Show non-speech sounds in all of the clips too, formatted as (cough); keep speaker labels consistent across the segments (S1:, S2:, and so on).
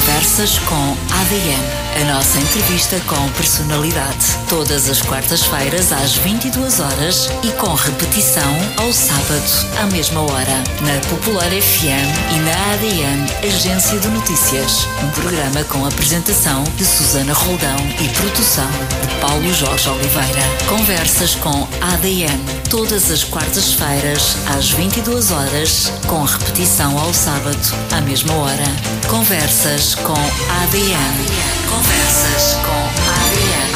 S1: Fréquence. Conversas com ADN. A nossa entrevista com personalidade. Todas as quartas-feiras às 22 horas e com repetição ao sábado à mesma hora. Na Popular FM e na ADN Agência de Notícias. Um programa com apresentação de Susana Roldão e produção de Paulo Jorge Oliveira. Conversas com ADN. Todas as quartas-feiras às 22 horas com repetição ao sábado à mesma hora. Conversas com ADN. Conversas com ADN.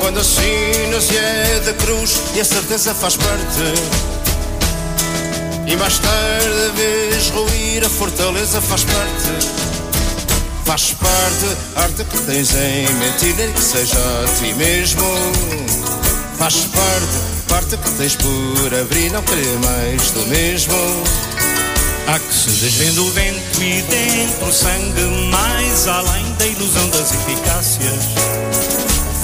S2: Quando assinas e é da cruz e a certeza faz parte. E mais tarde vês ruir a fortaleza faz parte. Faz parte, arte que tens em mentir, nem que seja a ti mesmo. Faz parte, parte que tens por abrir, não querer mais do mesmo.
S3: Há que se desvenda o vento e dentro o sangue mais além da ilusão das eficácias.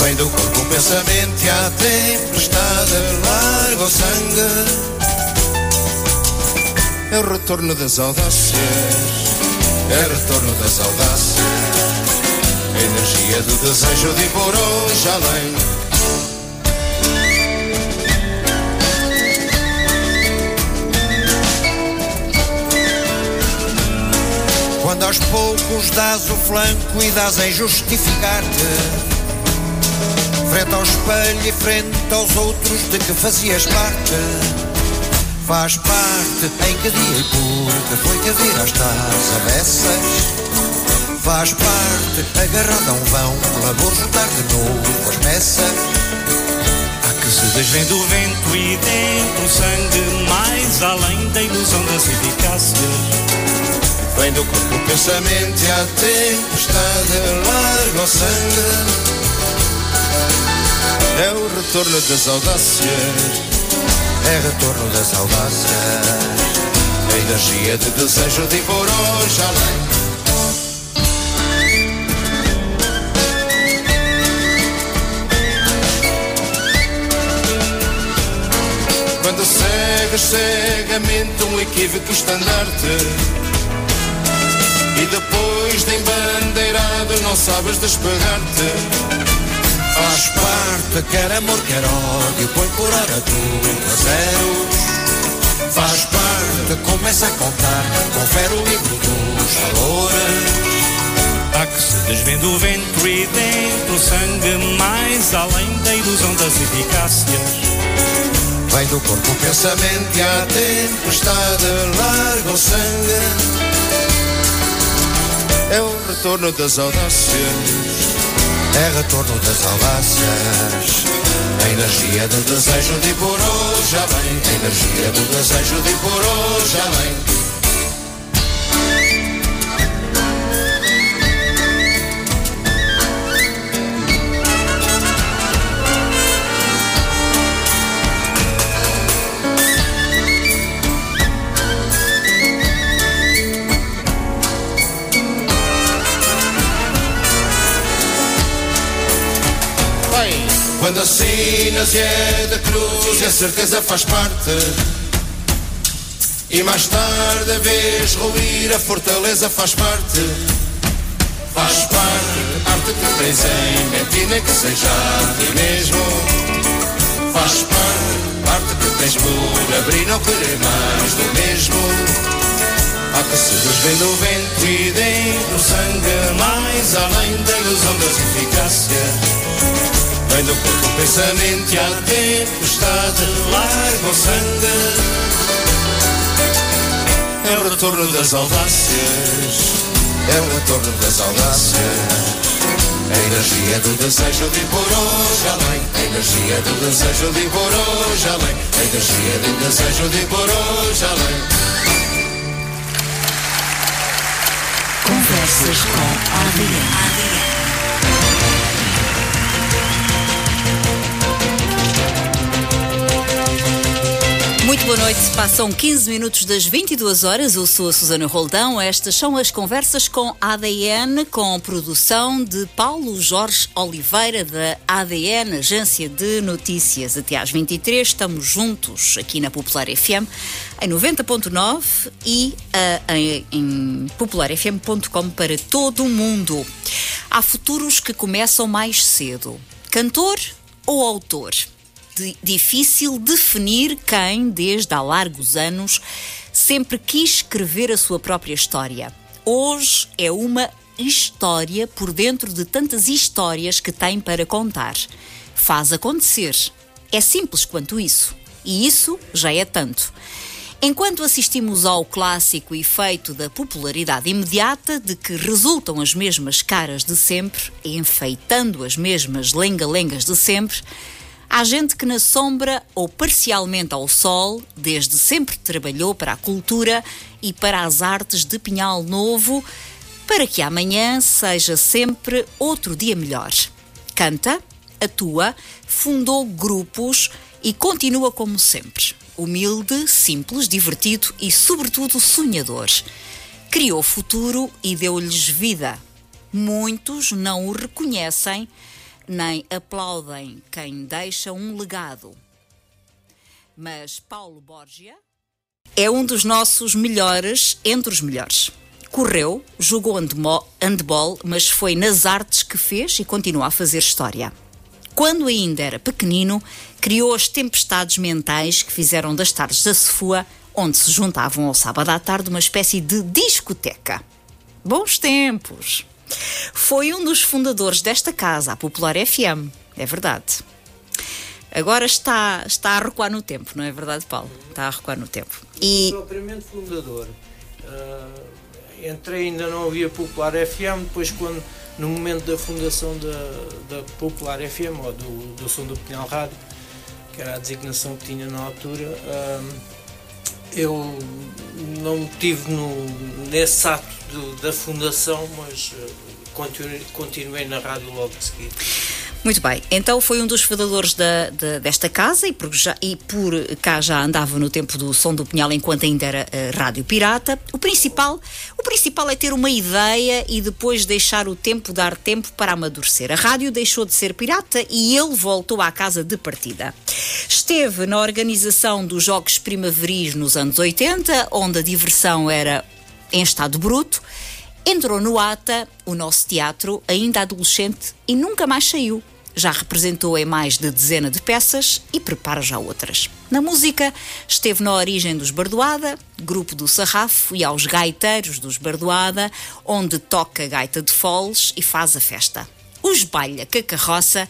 S2: Vem do corpo o pensamento e a tempestade larga o sangue. É o retorno das audácias, é retorno das audácias. A energia do desejo de ir por hoje além. Quando aos poucos dás o flanco e dás em justificar-te Frente ao espelho e frente aos outros de que fazias parte Faz parte. Em que dia e por que foi que viraste às avessas Faz parte. Agarrado a um vão, labor juntar de novo as peças.
S3: Há que se desvenda o vento e dentro o sangue mais além da ilusão das eficácias.
S2: Vem do corpo o pensamento e a tempestade larga o sangue. É o retorno das audácias É retorno das audácias A energia de desejo de ir por hoje além. Quando segues cegamente um equívoco estandarte. E depois de embandeirado não sabes despegar-te Faz parte, quer amor, quer ódio Põe por hora tudo a zero Faz parte, começa a contar Confere o livro dos valores
S3: Há que se desvenda o vento e dentro o sangue mais além da ilusão das eficácias.
S2: Vem do corpo o pensamento e a tempestade larga o sangue. É o retorno das audácias É retorno das audácias A energia do desejo de por hoje além A energia do desejo de por hoje além Quando assinas e é da cruz e a certeza faz parte. E mais tarde a vez ruir a fortaleza faz parte. Faz parte, arte que tens em mentir nem que seja a ti mesmo. Faz parte, arte que tens por abrir não querer mais do mesmo. Há que se desvenda o vento e dentro sangue mais além da ilusão das eficácias Vem do corpo o pensamento e a tempestade larga o sangue. É o retorno das audácias. É o retorno das audácias. A energia do desejo de por hoje além A energia do desejo de por hoje além A energia do desejo de por hoje além
S1: Conversas com ADN. Boa noite. Passam 15 minutos das 22 horas. Eu sou a Susana Roldão. Estas são as conversas com ADN, com produção de Paulo Jorge Oliveira, da ADN, Agência de Notícias. Até às 23 estamos juntos aqui na Popular FM, em 90.9 e uh, em, em popularfm.com para todo o mundo. Há futuros que começam mais cedo. Cantor ou autor? Difícil definir quem, desde há largos anos, sempre quis escrever a sua própria história. Hoje é uma história por dentro de tantas histórias que tem para contar. Faz acontecer. É simples quanto isso. E isso já é tanto. Enquanto assistimos ao clássico efeito da popularidade imediata, de que resultam as mesmas caras de sempre, enfeitando as mesmas lenga-lengas de sempre, Há gente que na sombra ou parcialmente ao sol, desde sempre trabalhou para a cultura e para as artes de Pinhal Novo, para que amanhã seja sempre outro dia melhor. Canta, atua, fundou grupos e continua como sempre. Humilde, simples, divertido e, sobretudo, sonhador. Criou futuro e deu-lhes vida. Muitos não o reconhecem nem aplaudem quem deixa um legado. Mas Paulo Borgia é um dos nossos melhores entre os melhores. Correu, jogou handball, mas foi nas artes que fez e continua a fazer história. Quando ainda era pequenino, criou as tempestades mentais que fizeram das tardes da Sefua, onde se juntavam ao sábado à tarde uma espécie de discoteca. Bons tempos! Foi um dos fundadores desta casa, a Popular FM. É verdade. Agora está, está a recuar no tempo, não é verdade, Paulo? Está a recuar no tempo.
S4: E... Propriamente fundador. Uh, entrei, ainda não havia Popular FM, depois quando no momento da fundação da, da Popular FM, ou do, do Som do Pinhal Rádio, que era a designação que tinha na altura, uh, eu não tive no, nesse ato da fundação, mas uh, continuei, continuei na rádio logo de seguida.
S1: Muito bem, então foi um dos fundadores da, da, desta casa e por, já, e por cá já andava no tempo do Som do Pinhal enquanto ainda era uh, rádio pirata. O principal, o principal é ter uma ideia e depois deixar o tempo dar tempo para amadurecer. A rádio deixou de ser pirata e ele voltou à casa de partida. Esteve na organização dos Jogos Primaveris nos anos 80, onde a diversão era em estado bruto Entrou no ATA, o nosso teatro, ainda adolescente, e nunca mais saiu. Já representou em mais de dezena de peças e prepara já outras. Na música, esteve na origem dos Bardoada, grupo do Sarrafo, e aos gaiteiros dos Bardoada, onde toca gaita de foles e faz a festa. Os Balha com a carroça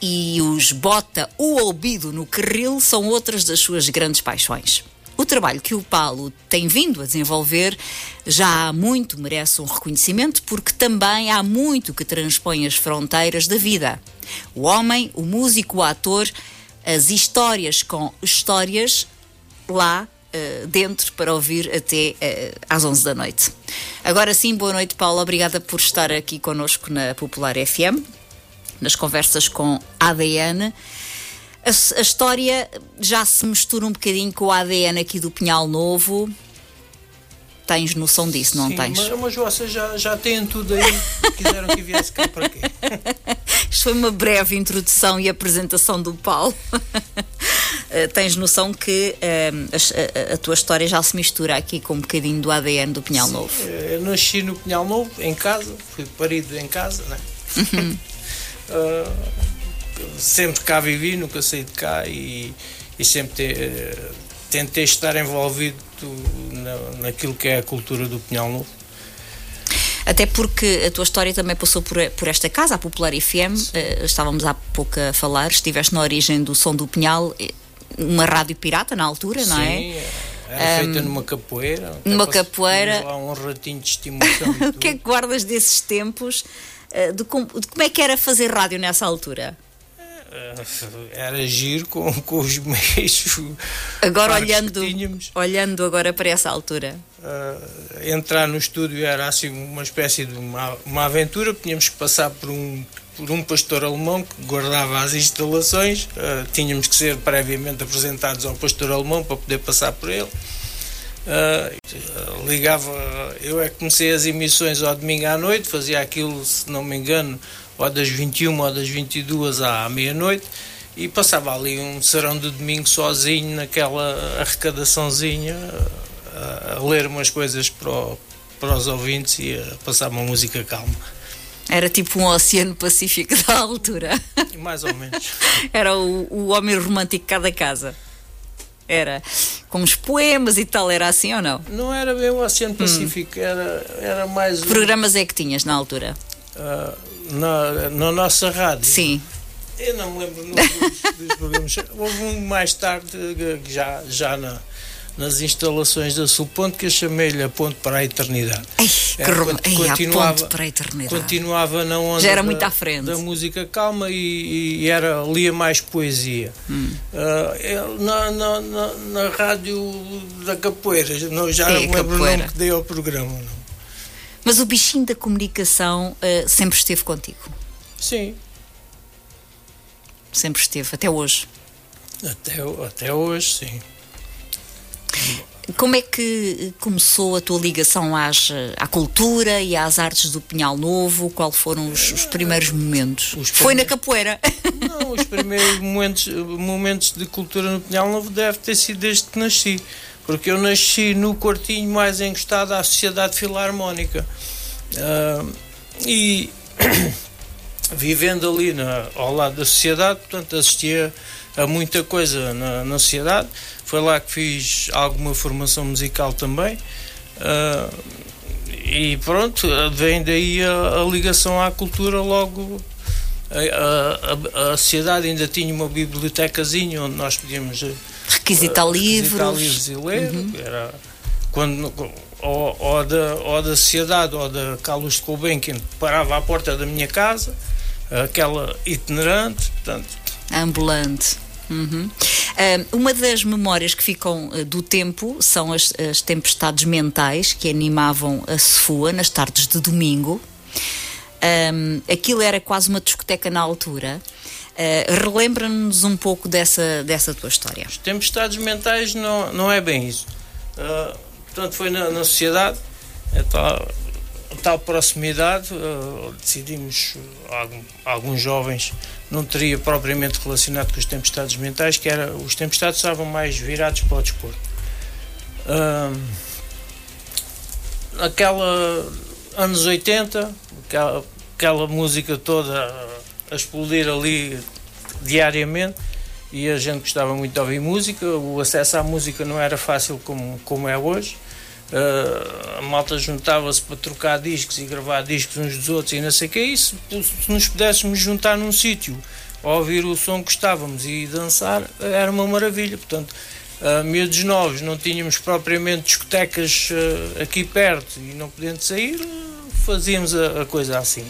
S1: e os Bota o ouvido no carril são outras das suas grandes paixões. O trabalho que o Paulo tem vindo a desenvolver já há muito merece um reconhecimento, porque também há muito que transpõe as fronteiras da vida. O homem, o músico, o ator, as histórias com histórias lá uh, dentro para ouvir até uh, às 11 da noite. Agora sim, boa noite, Paulo. Obrigada por estar aqui connosco na Popular FM, nas conversas com ADN a, a, história já se mistura um bocadinho com o ADN aqui do Pinhal Novo. Tens noção disso, não
S4: Sim,
S1: tens?
S4: Mas, mas vocês já, já têm tudo aí. Quiseram que viesse cá para quê? (laughs)
S1: Isto foi uma breve introdução e apresentação do Paulo. uh, (laughs) tens noção que uh, a, a, tua história já se mistura aqui com um bocadinho do ADN do Pinhal
S4: Sim,
S1: Novo.
S4: Eu nasci no Pinhal Novo, em casa, fui parido em casa, né? Uhum. uh, (laughs) sempre cá vivi, nunca saí de cá e, e sempre te, uh, tentei estar envolvido na, naquilo que é a cultura do Pinhal Novo.
S1: Até porque a tua história também passou por, por esta casa, a Popular FM, uh, eh, estávamos há pouco a falar, estiveste na origem do Som do Pinhal, eh, uma rádio pirata na altura,
S4: Sim,
S1: não é?
S4: Sim, era feita um, numa capoeira.
S1: Numa capoeira.
S4: Lá um ratinho de estimulação. (laughs)
S1: o que é que guardas desses tempos? De como, de como é que era fazer rádio nessa altura?
S4: Eh, era giro com, com os meios.
S1: Agora olhando, olhando agora para essa altura.
S4: Uh, entrar no estúdio era assim uma espécie de uma, uma aventura, tínhamos que passar por um por um pastor alemão que guardava as instalações. Uh, tínhamos que ser previamente apresentados ao pastor alemão para poder passar por ele. Uh, ligava, eu é que comecei as emissões ao domingo à noite, fazia aquilo, se não me engano, ou das 21 ou das 22 à meia-noite e passava ali um serão de domingo sozinho naquela arrecadaçãozinha a, a ler umas coisas para, o, para os ouvintes e a passar uma música calma.
S1: Era tipo um oceano pacífico da altura.
S4: Mais ou menos. (laughs)
S1: Era o, o homem romântico de cada casa. Era com os poemas e tal, era assim ou não?
S4: Não era bem o Oceano hum. Pacífico, hum. era, era mais.
S1: Que programas é que tinhas na altura?
S4: Uh, na, na nossa rádio.
S1: Sim.
S4: Eu não me lembro dos, dos programas. Houve um mais tarde, já, já na, nas instalações da Sulponte, que eu chamei-lhe a Ponte para a Eternidade.
S1: Ei, que rom... Continuava, a Ponte para a Eternidade.
S4: Continuava na onda
S1: já era
S4: da,
S1: muito à frente.
S4: da música calma e, e era, lia mais poesia. Hum. Uh, na, na, na, na, rádio da Capoeira, não, já é, não lembro capoeira. o nome que dei ao programa. Não.
S1: Mas o bichinho da comunicação uh, sempre esteve contigo?
S4: Sim,
S1: Sempre esteve, até hoje.
S4: Até, até hoje, sim.
S1: Como é que começou a tua ligação às, à cultura e às artes do Pinhal Novo? Quais foram os, os primeiros momentos? Os Foi na capoeira?
S4: Não, os primeiros momentos, momentos de cultura no Pinhal Novo deve ter sido desde que nasci. Porque eu nasci no quartinho mais encostado à Sociedade Filarmónica. Uh, e (coughs) vivendo ali na, ao lado da sociedade, portanto assistia a muita coisa na, na sociedade. Foi lá que fiz alguma formação musical também. Uh, e pronto, vem daí a, a, ligação à cultura logo. A, a, a, sociedade ainda tinha uma bibliotecazinha onde nós podíamos
S1: requisitar, uh,
S4: requisitar
S1: livros.
S4: livros e ler. Uhum. Era quando, ou, ou, da, ou da sociedade ou da Carlos de Gulbenkian parava à porta da minha casa aquela itinerante, portanto.
S1: Ambulante. Uhum. Uh, uma das memórias que ficam uh, do tempo são as, as, tempestades mentais que animavam a Sefua nas tardes de domingo. Um, aquilo era quase uma discoteca na altura. Uh, Relembra-nos um pouco dessa, dessa tua história.
S4: As tempestades mentais não, não é bem isso. portanto, foi na, na sociedade. Então, tal proximidade, uh, decidimos, uh, alguns jovens, não teria propriamente relacionado com os tempestades mentais, que era, os tempestades estavam mais virados para o desporto. Uh, aquela, anos 80, aquela, aquela música toda a explodir ali diariamente, e a gente gostava muito de ouvir música, o acesso à música não era fácil como, como é hoje, Uh, a malta juntava-se para trocar discos e gravar discos uns dos outros e não sei o que é isso. Se nos pudéssemos juntar num sítio, ouvir o som que gostávamos e dançar, era uma maravilha. Portanto, uh, miúdos novos, não tínhamos propriamente discotecas uh, aqui perto e não podendo sair, fazíamos a, a coisa assim.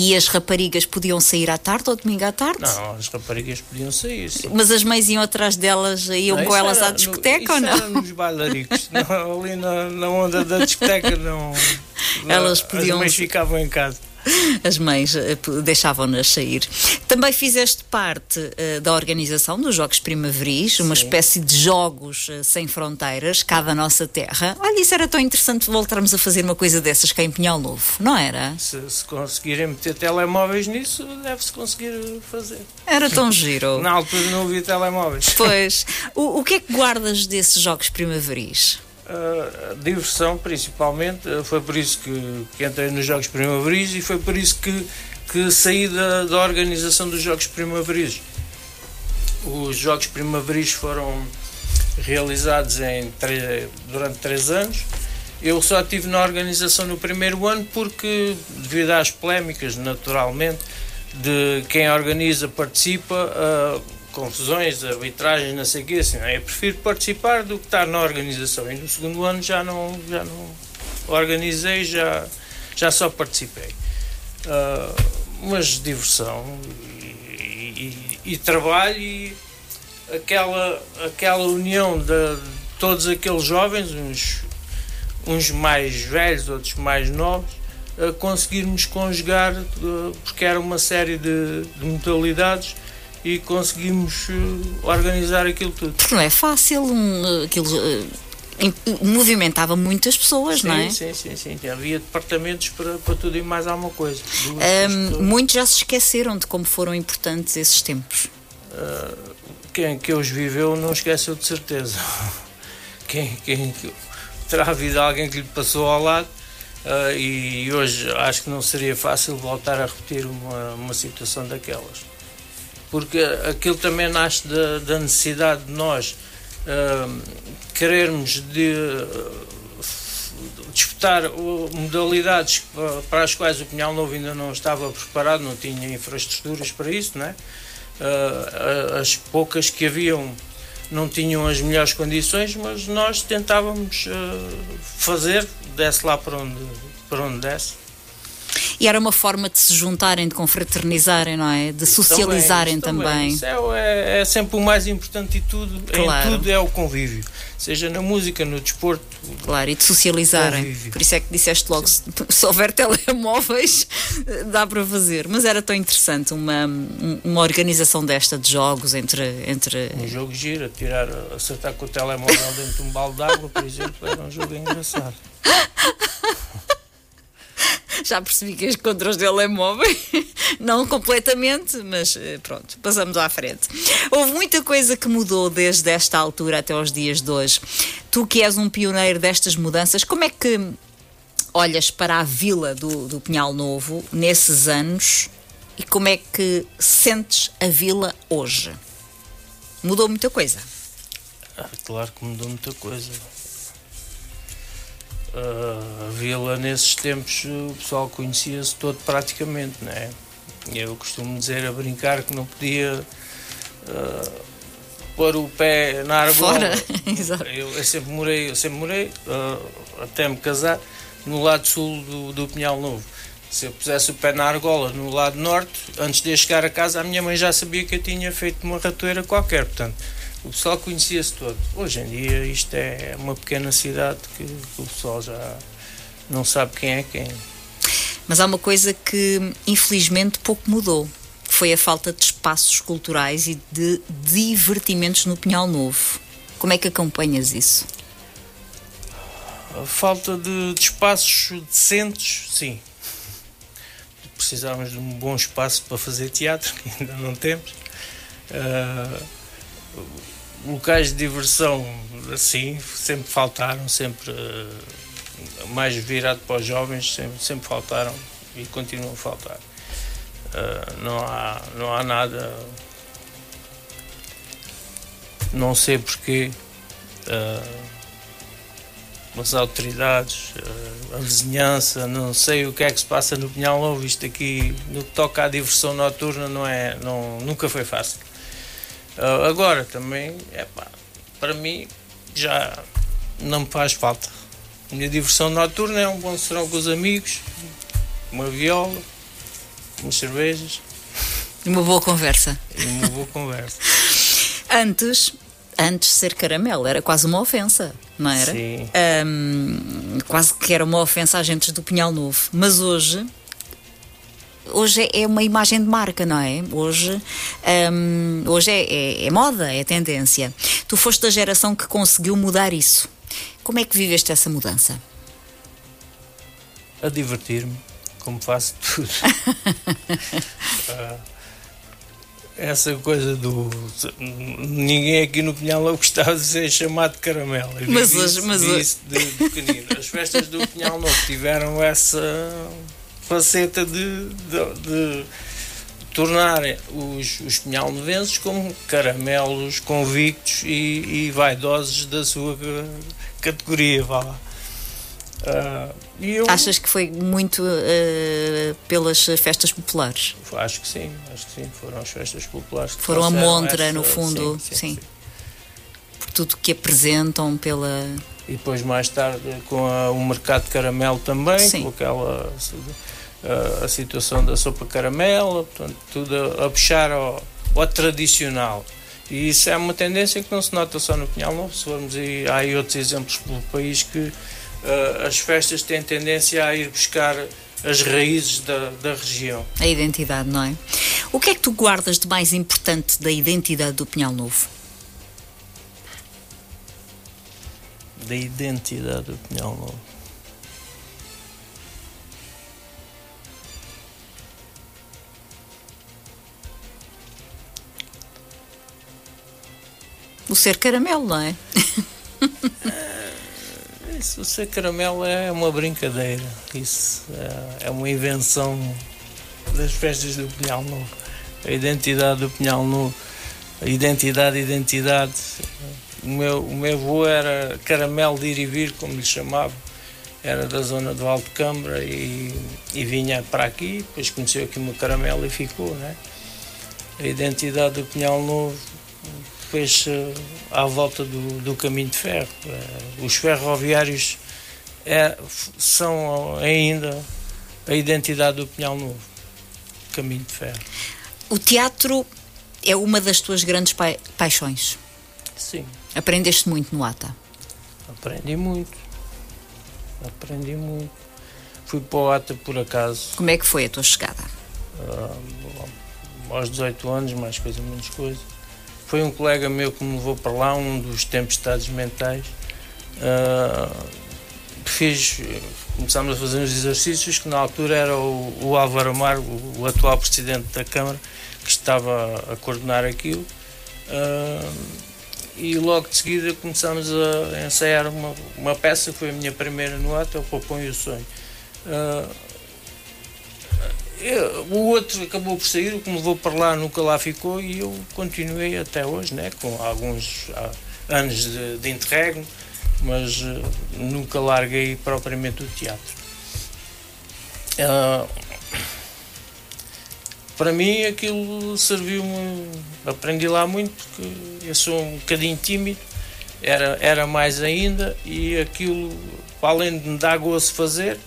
S1: E as raparigas podiam sair à tarde ou domingo à tarde?
S4: Não, as raparigas podiam sair. Sim.
S1: Mas as mães iam atrás delas, iam não, com elas à discoteca
S4: no,
S1: ou não?
S4: Era nos bailaricos. não, ali na, na onda da discoteca não. (laughs)
S1: Elas podiam.
S4: As mães ficavam em casa.
S1: As mães eh, deixavam-nas sair. Também fizeste parte uh, da organização dos Jogos Primaveris, uma espécie de jogos uh, sem fronteiras, cá da nossa terra. Olha, isso era tão interessante voltarmos a fazer uma coisa dessas cá em Pinhal Novo, não era?
S4: Se, se conseguirem meter telemóveis nisso, deve-se conseguir fazer.
S1: Era tão giro.
S4: Na altura não havia telemóveis.
S1: Pois. O, o que é que guardas desses Jogos Primaveris?
S4: Uh, diversão principalmente, uh, foi por isso que, que, entrei nos Jogos Primaveris e foi por isso que, que saí da, da organização dos Jogos Primaveris. Os Jogos Primaveris foram realizados em durante três anos. Eu só estive na organização no primeiro ano porque, devido às polémicas, naturalmente, de quem organiza participa, uh, confusões, arbitragens, não sei o quê, assim, não é? eu prefiro participar do que estar na organização. E no segundo ano já não, já não organizei, já, já só participei. Uh, mas diversão e, e, e, trabalho e aquela, aquela união de, de todos aqueles jovens, uns, uns mais velhos, outros mais novos, uh, conseguirmos conjugar, uh, porque era uma série de, de modalidades e conseguimos organizar aquilo tudo.
S1: Porque não é fácil, um, aquilo movimentava muitas pessoas,
S4: sim,
S1: não é?
S4: Sim, sim, sim. Havia departamentos para, para tudo e mais alguma coisa.
S1: Um, muitos já se esqueceram de como foram importantes esses tempos.
S4: Uh, quem que os viveu não esqueceu de certeza. (laughs) Quem, quem terá havido alguém que lhe passou ao lado uh, e hoje acho que não seria fácil voltar a repetir uma, uma situação daquelas. Porque aquilo também nasce da, da necessidade de nós uh, querermos de disputar modalidades para as quais o Pinhal Novo ainda não estava preparado, não tinha infraestruturas para isso, não é? Uh, as poucas que haviam não tinham as melhores condições, mas nós tentávamos uh, fazer, desse lá para onde, para onde desse.
S1: E era uma forma de se juntarem, de confraternizarem, não é? De socializarem também. também.
S4: Isso é, é, sempre o mais importante de tudo. Claro. Em tudo é o convívio. Seja na música, no desporto.
S1: Claro, e de socializarem. Convívio. Por isso é que disseste logo: se, se houver telemóveis, (laughs) dá para fazer. Mas era tão interessante uma, uma organização desta de jogos entre. entre...
S4: Um jogo gira, tirar, acertar com o telemóvel dentro de um balde de água, por exemplo, era um jogo engraçado. (laughs) (laughs)
S1: Já percebi que és contra os telemóveis. (laughs) Não completamente, mas eh, pronto, passamos à frente. Houve muita coisa que mudou desde esta altura até os dias de hoje. Tu que és um pioneiro destas mudanças, como é que olhas para a vila do, do Pinhal Novo nesses anos e como é que sentes a vila hoje? Mudou muita coisa?
S4: Ah, claro que mudou muita coisa uh, a vila nesses tempos o pessoal conhecia-se todo praticamente, não é? Eu costumo dizer a brincar que não podia uh, pôr o pé na argola. (laughs) eu, eu, sempre morei, eu sempre morei uh, até me casar no lado sul do, do Pinhal Novo. Se eu pusesse o pé na argola no lado norte, antes de chegar a casa, a minha mãe já sabia que eu tinha feito uma ratoeira qualquer. Portanto, o pessoal conhecia-se todo. Hoje em dia isto é uma pequena cidade que o pessoal já não sabe quem é quem.
S1: Mas há uma coisa que infelizmente pouco mudou. Foi a falta de espaços culturais e de divertimentos no Pinhal Novo. Como é que acompanhas isso?
S4: A falta de, de espaços decentes, sim. Precisávamos de um bom espaço para fazer teatro, (laughs) que ainda não temos. Uh, locais de diversão assim sempre faltaram, sempre uh, mais virado para os jovens, sempre, sempre faltaram e continuam a faltar. Uh, não, há, não há nada, não sei porquê, uh, as autoridades, a vizinhança, não sei o que é que se passa no Pinhal Novo, isto aqui no que toca à diversão noturna não é, não, nunca foi fácil. Uh, agora também, é pá, para mim já não me faz falta. A minha diversão noturna é um bom serão com os amigos, uma viola, umas cervejas.
S1: E uma boa conversa.
S4: E uma boa conversa. (laughs)
S1: antes, antes ser caramelo, era quase uma ofensa, não era?
S4: Sim.
S1: Um, quase que era uma ofensa a agentes do Pinhal Novo. Mas hoje hoje é uma imagem de marca, não é? Hoje, um, hoje é, é, é, moda, é tendência. Tu foste da geração que conseguiu mudar isso. Como é que viveste essa mudança?
S4: A divertir-me, como faço tudo. uh, (laughs) essa coisa do. Ninguém aqui no Pinhal gostava de ser chamado de caramelo.
S1: Mas hoje. Mas hoje...
S4: De, de. As festas do Pinhal Novo tiveram essa faceta de, de, de tornar os, os pinhalnovenses como caramelos convictos e, e vaidosos da sua categoria, vá lá.
S1: Uh, eu, Achas que foi muito uh, pelas festas populares?
S4: Acho que sim, acho que sim, foram as festas populares. Que
S1: foram a montra, essa, no fundo, sim, sim, sim. sim. Por tudo que apresentam pela.
S4: E depois mais tarde com a, o mercado de caramelo também, com aquela a, situação da sopa caramelo, portanto, tudo a, a puxar ao, ao, tradicional. E isso é uma tendência que não se nota só no Pinhal Novo, se formos aí, há aí outros exemplos pelo país que uh, as festas têm tendência a ir buscar as raízes da, da região.
S1: A identidade, não é? O que é que tu guardas de mais importante da identidade do Pinhal Novo?
S4: Da identidade do Pinhal Novo.
S1: O ser caramelo, não é? (laughs)
S4: Isso, o ser caramelo é uma brincadeira. Isso é, é uma invenção das festas do Pinhal Novo. A identidade do Pinhal Novo. A identidade, identidade. O meu, o meu avô era caramelo de ir e vir, como lhe chamava. Era da zona do Alto Câmara e, e vinha para aqui, depois conheceu aqui meu caramelo e ficou, né? A identidade do Pinhal Novo fez à volta do, do caminho de ferro. Eh, os ferroviários é, são ainda a identidade do Pinhal Novo, caminho de ferro.
S1: O teatro é uma das tuas grandes pa paixões.
S4: Sim.
S1: Aprendeste muito no ATA?
S4: Aprendi muito. Aprendi muito. Fui para o ATA por acaso.
S1: Como é que foi a tua chegada?
S4: Uh, aos 18 anos, mais coisa, menos coisa foi um colega meu que me levou para lá, um dos tempestades mentais. Uh, fiz, começámos a fazer uns exercícios que na altura era o, o Álvaro Amar, o, o, atual presidente da Câmara, que estava a coordenar aquilo. Uh, e logo de seguida começámos a ensaiar uma, uma peça que foi a minha primeira no ato, é o Popão e o Sonho. Uh, eu, o outro acabou por sair, o que me levou para lá nunca lá ficou e eu continuei até hoje, né, com alguns anos de, de interregno, mas uh, nunca larguei propriamente o teatro. Uh, para mim aquilo serviu-me, aprendi lá muito, porque eu sou um bocadinho tímido, era, era mais ainda, e aquilo, além de me dar gozo fazer,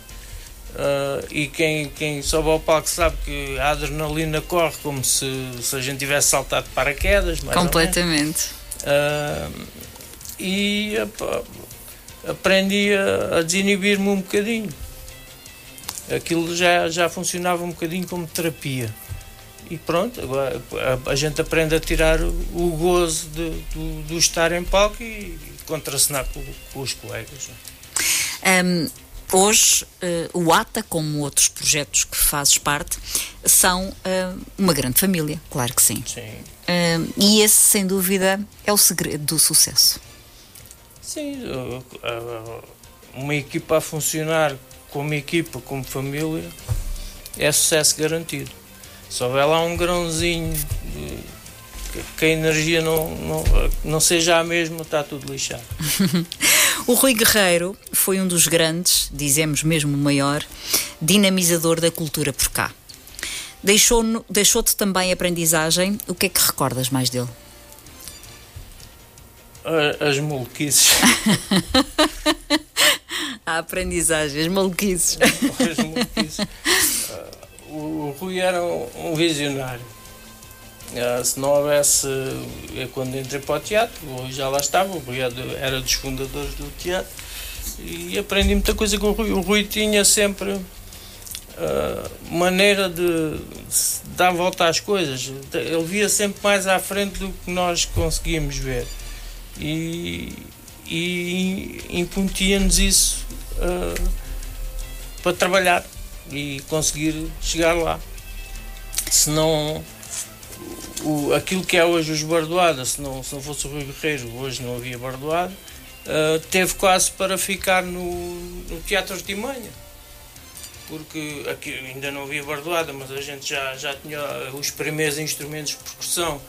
S4: Uh, e quem, quem sobe ao palco sabe que a adrenalina corre como se, se a gente tivesse saltado de paraquedas.
S1: Completamente.
S4: Uh, e uh, aprendi a, a desinibir-me um bocadinho. Aquilo já, já funcionava um bocadinho como terapia. E pronto, agora a, a gente aprende a tirar o, o gozo de, do, do, estar em palco e, e contracenar com, com os colegas.
S1: Um Hoje, uh, o ATA, como outros projetos que fazes parte, são uh, uma grande família, claro que sim.
S4: Sim.
S1: Uh, e esse, sem dúvida, é o segredo do sucesso.
S4: Sim, uma equipa a funcionar como equipa, como família, é sucesso garantido. Se houver lá um grãozinho que a energia não, não, não seja a mesma, está tudo lixado. (laughs)
S1: o Rui Guerreiro foi um dos grandes, dizemos mesmo o maior, dinamizador da cultura por cá. Deixou-te deixou também aprendizagem. O que é que recordas mais dele?
S4: As maluquices. (laughs)
S1: a aprendizagem, as maluquices.
S4: As maluquices. (laughs) o Rui era um visionário se não houvesse, eu quando entrei para o teatro, já lá estava, o Rui era dos fundadores do teatro e aprendi muita coisa com o Rui. O Rui tinha sempre uh, maneira de, de dar volta às coisas. Ele via sempre mais à frente do que nós conseguíamos ver e, e impuntia-nos isso uh, para trabalhar e conseguir chegar lá. Se não o, aquilo que é hoje os Bardoada, se não, se não fosse o Rui Guerreiro, hoje não havia Bardoada, uh, teve quase para ficar no, no Teatro de. Porque aqui ainda não havia Bardoada, mas a gente já, já tinha os primeiros instrumentos de percussão.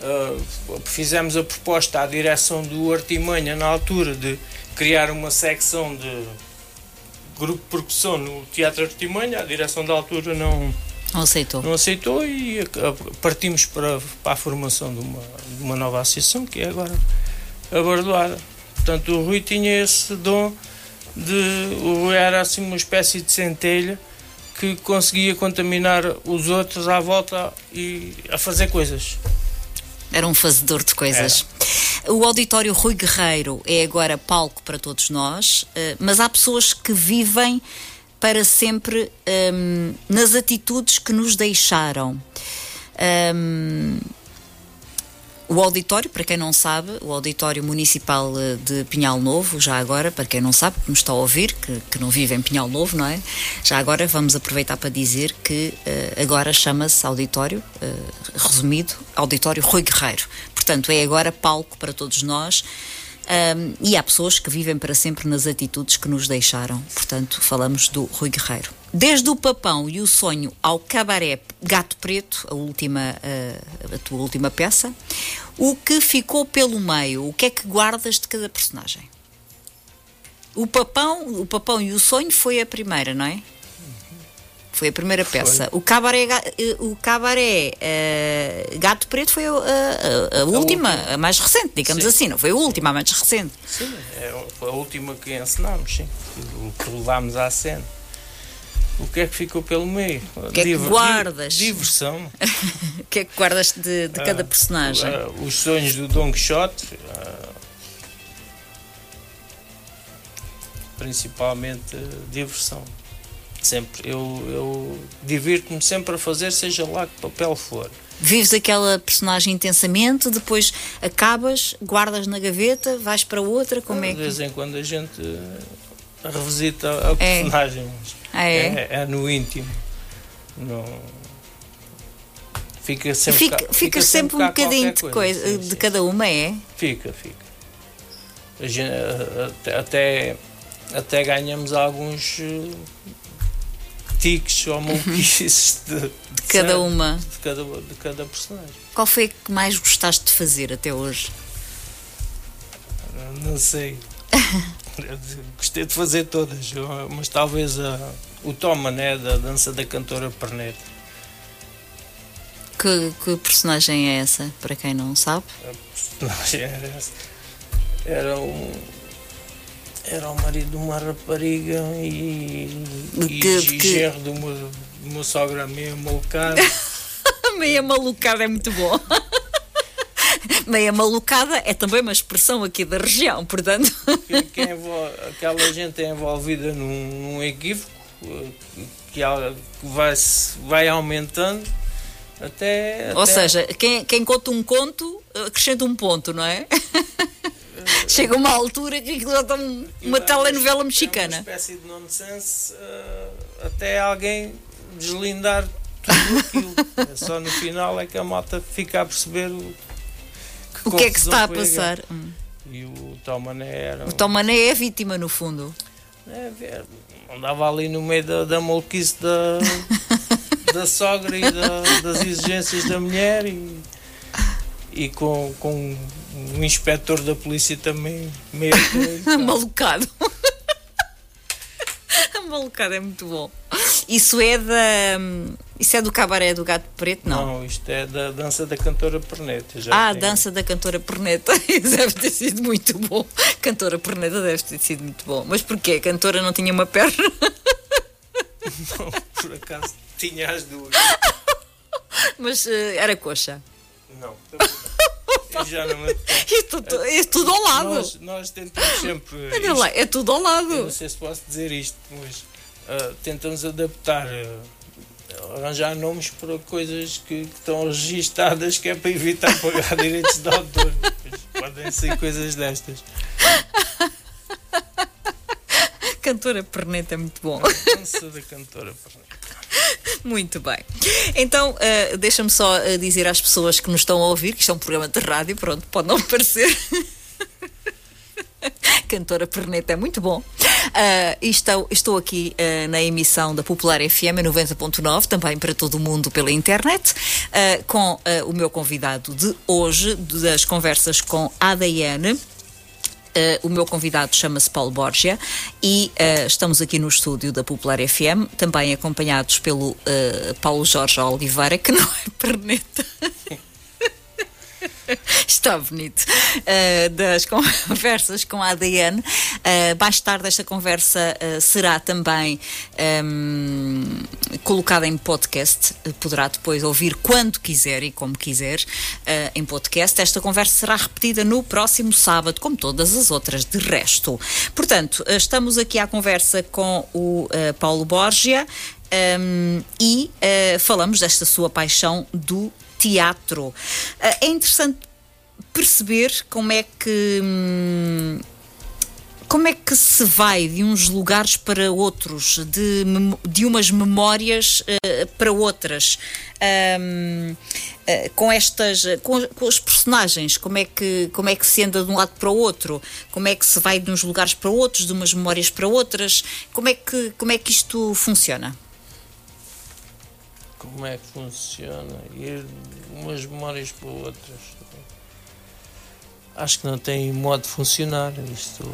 S4: Uh, fizemos a proposta à direção do Artimanha na altura de criar uma secção de grupo de percussão no Teatro Artimanha. A direção da altura não,
S1: não aceitou.
S4: Não aceitou e partimos para, para a formação de uma, de uma nova associação, que é agora a Bardoada. Portanto, o Rui tinha esse dom de. O Rui era assim uma espécie de centelha que conseguia contaminar os outros à volta e a fazer coisas.
S1: Era um fazedor de coisas. Era. O auditório Rui Guerreiro é agora palco para todos nós, eh, mas há pessoas que vivem para sempre hum, nas atitudes que nos deixaram. Hum, o auditório, para quem não sabe, o Auditório Municipal eh, de Pinhal Novo, já agora, para quem não sabe, que nos está a ouvir, que, que não vive em Pinhal Novo, não é? Já agora vamos aproveitar para dizer que uh, agora chama-se Auditório, uh, resumido, Auditório Rui Guerreiro. Portanto, é agora palco para todos nós. Um, e há pessoas que vivem para sempre nas atitudes que nos deixaram. Portanto, falamos do Rui Guerreiro. Desde o Papão e o Sonho ao Cabaré Gato Preto, a última, uh, a tua última peça, o que ficou pelo meio, o que é que guardas de cada personagem? O Papão, o Papão e o Sonho foi a primeira, não é? Foi a primeira peça. Foi. O Cabaré, eh, o cabaré uh, Gato Preto foi a, a, a, a última, última, a mais recente, digamos sim. assim, não foi a última, a mais recente.
S4: Sim, é, foi a última que ensinámos, sim, o que levámos à cena. O que é que ficou pelo meio?
S1: O que é que guardas?
S4: Diversão. (laughs)
S1: o que é que guardas de, de cada ah, personagem?
S4: Uh, os sonhos do Don Quixote. Uh, principalmente diversão. Sempre. Eu, eu divirto-me sempre a fazer, seja lá que papel for.
S1: Vives aquela personagem intensamente, depois acabas, guardas na gaveta, vais para outra, como
S4: de
S1: é que...
S4: De vez em quando a gente revisita a é. personagem.
S1: Ah, é?
S4: É, é? no íntimo. Não... Fica sempre,
S1: fica, cá, fica, fica sempre, um bocadinho de, coisa, coisa sim, de sim, cada uma, é?
S4: Fica, fica. Gente, até, até ganhamos alguns eh, tiques ou maluquices de, de,
S1: de cada uma.
S4: De cada, de cada personagem.
S1: Qual foi a que mais gostaste de fazer até hoje?
S4: Não sei. (laughs) Gostei de fazer todas, mas talvez a, o Toma, né, da dança da cantora Perneta.
S1: Que, que personagem é essa, para quem não sabe?
S4: A personagem era essa. Era um. Era o marido de uma rapariga e. De que, e que... gerro de uma, de uma sogra meio malucada. (laughs)
S1: meia malucada é muito bom. (laughs) meia malucada é também uma expressão aqui da região, portanto.
S4: Que, que (laughs) aquela gente é envolvida num, num equívoco que vai, vai aumentando até.
S1: Ou seja, quem, quem conta um conto acrescenta um ponto, não é? (laughs) Chega uma altura que aquilo está uma telenovela mexicana.
S4: É uma espécie de nonsense uh, até alguém deslindar tudo aquilo. (laughs) é só no final é que a moto fica a perceber o
S1: o que é que está a passar? Hum.
S4: E o Tomané era.
S1: O Tomané é a vítima, no fundo.
S4: É, andava ali no meio da, da maluquice da, (laughs) da sogra e da, das exigências da mulher e, e com, com um inspetor da polícia também meio. (laughs)
S1: Malucado. (laughs) Malucado é muito bom. Isso é da. Isso é do cabaré do gato preto? Não.
S4: Não, isto é da dança da cantora Perneta. Já
S1: ah, a dança da cantora Perneta. (laughs) Isso deve ter sido muito bom. Cantora Perneta deve ter sido muito bom. Mas porquê? A cantora não tinha uma perna?
S4: Não, por acaso tinha as duas.
S1: Mas uh, era coxa?
S4: Não, também já não me (laughs)
S1: isto, é tudo ao lado.
S4: Nós, nós tentamos sempre.
S1: Olha lá, é tudo ao lado.
S4: Eu não sei se posso dizer isto, mas uh, tentamos adaptar. Uh, arranjar nomes para coisas que, que, estão registadas que é para evitar pagar (laughs) direitos de autor. Podem ser coisas destas. (laughs)
S1: Cantora Perneta é muito bom.
S4: A dança da cantora Perneta. (laughs)
S1: Muito bem. Então, uh, deixa-me só uh, dizer às pessoas que nos estão a ouvir, que isto é um programa de rádio, pronto, pode não (laughs) parecer. (laughs) Cantora Perneta é muito bom. Uh, estou, estou aqui uh, na emissão da Popular FM 90.9, também para todo o mundo pela internet, uh, com o meu convidado de hoje, das conversas com ADN. Uh, o meu convidado chama-se Paulo Borgia e uh, estamos aqui no estúdio da Popular FM, também acompanhados pelo uh, Paulo Jorge Oliveira, que não é perneta. (laughs) (laughs) Está bonito. Uh, das conversas com a ADN. Uh, mais tarde, esta conversa uh, será também um, colocada em podcast. Poderá depois ouvir quando quiser e como quiser em podcast. Esta conversa será repetida no próximo sábado, como todas as outras, de resto. Portanto, estamos aqui à conversa com o Paulo Borgia. Um, e falamos desta sua paixão do teatro. é interessante perceber como é que. Hum, como é que se vai de uns lugares para outros, de, de umas memórias uh, para outras, um, uh, eh, com estas, com, com, os personagens, como é, que, como é que se anda de um lado para o outro, como é que se vai de uns lugares para outros, de umas memórias para outras, como é que, como é que isto funciona?
S4: Como é que funciona? Ir umas memórias para outras acho que não tem modo de funcionar. Isto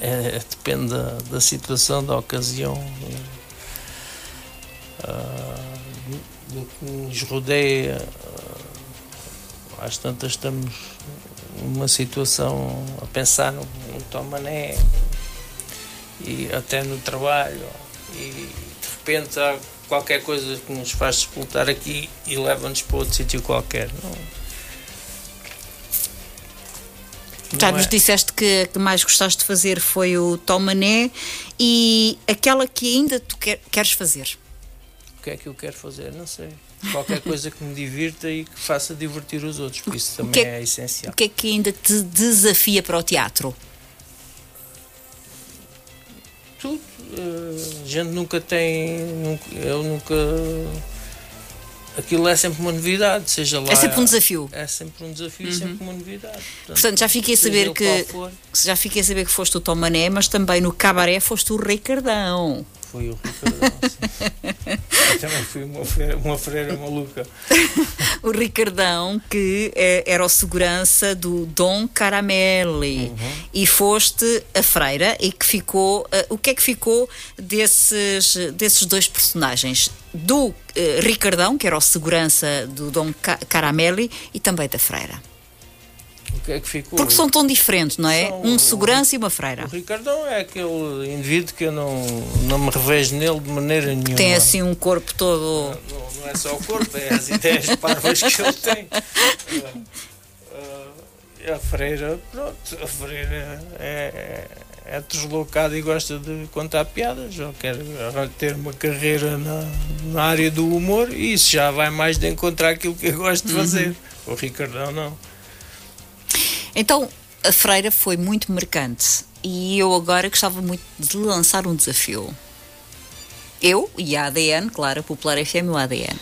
S4: é, depende da, da, situação, da ocasião, uh, do que nos rodeia. Uh, às tantas estamos numa situação a pensar no, no Tomané e até no trabalho e de repente há qualquer coisa que nos faz disputar aqui e leva-nos para outro sítio qualquer. Não,
S1: Já nos é? disseste que que mais gostaste de fazer foi o Tomané e aquela que ainda tu quer, queres fazer.
S4: O que é que eu quero fazer? Não sei. Qualquer coisa que me divirta e que faça divertir os outros, porque isso também é, é, essencial.
S1: O que é que ainda te desafia para o teatro?
S4: Tudo. A gente nunca tem. Nunca, eu nunca aquilo é sempre uma novidade, seja lá.
S1: É sempre um desafio.
S4: É sempre um desafio, uhum. sempre uma novidade.
S1: Portanto, Portanto já fiquei a saber que já fiquei a saber que foste o Tom Mané, mas também no cabaré foste o Ricardão.
S4: Fui o Ricardão, (laughs) também fui uma freira, uma freira maluca. (laughs)
S1: o Ricardão, que é, era o segurança do Dom Caramelli. Uhum. E foste a freira e que ficou. Uh, o que é que ficou desses, desses dois personagens? Do uh, Ricardão, que era o segurança do Dom Caramelli, e também da freira.
S4: Que é que ficou?
S1: Porque são tão diferentes, não é? São, um segurança o, e uma freira.
S4: O Ricardão é aquele indivíduo que eu não, não me revejo nele de maneira nenhuma.
S1: Tem assim um corpo todo.
S4: Não, não, não é só o corpo, é as ideias parvas que ele tem. Uh, uh, a freira, pronto, a freira é, é, é deslocada e gosta de contar piadas, ou quer ter uma carreira na, na área do humor e isso já vai mais de encontrar aquilo que eu gosto de fazer. Uhum. O Ricardão não.
S1: Então, a freira foi muito marcante e eu agora gostava muito de lançar um desafio. Eu e a ADN, claro, a Popular FM e o ADN.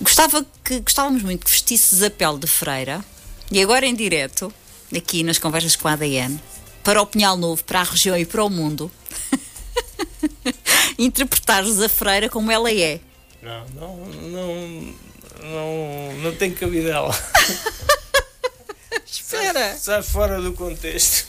S1: Gostava que, gostávamos muito que vestisses a pele de freira e agora em direto, aqui nas conversas com a ADN, para o Pinhal Novo, para a região e para o mundo, (laughs) interpretares a freira como ela é.
S4: Não, não, não, não, não tem cabidela. (laughs)
S1: Espera.
S4: Sai fora do contexto.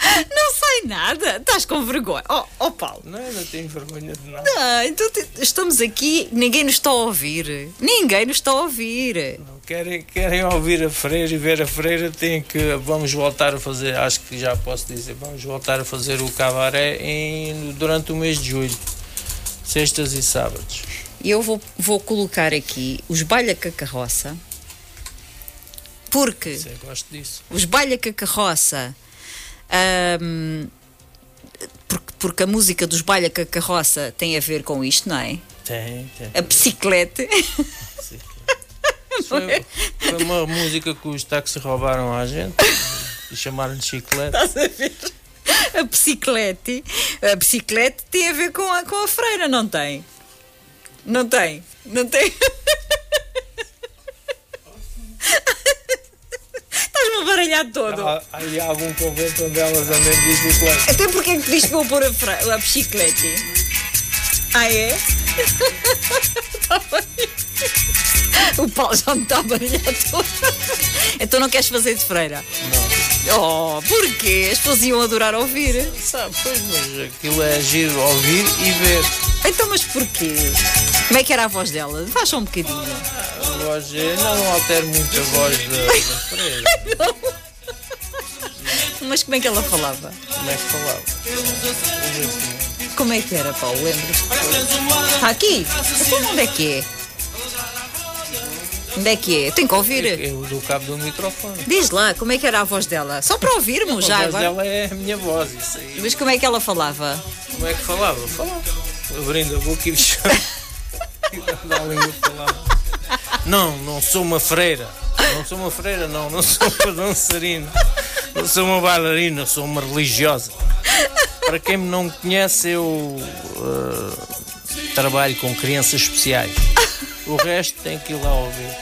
S1: Não sai nada. Estás com vergonha. Oh, oh Paulo.
S4: Não, eu não tenho vergonha de nada.
S1: Não, então estamos aqui, ninguém nos está a ouvir. Ninguém nos está a ouvir.
S4: Não, querem, querem ouvir a freira e ver a freira, têm que. Vamos voltar a fazer, acho que já posso dizer, vamos voltar a fazer o cabaré em, durante o mês de julho. Sextas e sábados.
S1: E eu vou, vou colocar aqui os Balha Carroça porque
S4: Sim,
S1: os bailha com a carroça. Um, porque, porque a música dos bailha com a carroça tem a ver com isto, não é?
S4: Tem, tem.
S1: A bicicleta. (laughs)
S4: Foi, foi, uma música que os táxis roubaram à gente e chamaram de chiclete.
S1: Estás a ver? A bicicleta, a bicicleta tem a ver com a, com a freira, não tem? Não tem? Não tem? (laughs) Baralhar todo.
S4: Há, há algum convento onde elas andam de bicicleta.
S1: Até porque é que diz para eu pôr a, a bicicleta? Ah, é? (laughs) O Paulo já me está a baralhar todo. Então não queres fazer de freira?
S4: Não.
S1: Oh, porquê? As pessoas iam adorar ouvir.
S4: Sabe, pois, mas aquilo é giro ouvir e ver.
S1: Então, mas porquê? Como é que era a voz dela? Faz só um bocadinho.
S5: A voz, eh, não, altero muito a voz da, da freira.
S1: Mas como é que ela falava?
S5: Como é que falava?
S1: Como é que era, Paulo? Lembras-te? Está aqui? Então onde é que é? Onde é que é? Tenho que ouvir.
S5: Eu dou cabo do microfone.
S1: Diz lá, como é que era a voz dela? Só para ouvirmos já
S5: a voz dela é a minha voz, isso aí.
S1: Mas como é que ela falava?
S5: Como é que falava? Falava. Abrindo a boca e. (laughs) Não, não sou uma freira. Não sou uma freira, não. Não sou uma dançarina. Não sou uma bailarina, sou uma religiosa. Para quem me não conhece, eu eh, trabalho com crianças especiais. O resto tem que ir lá ouvir.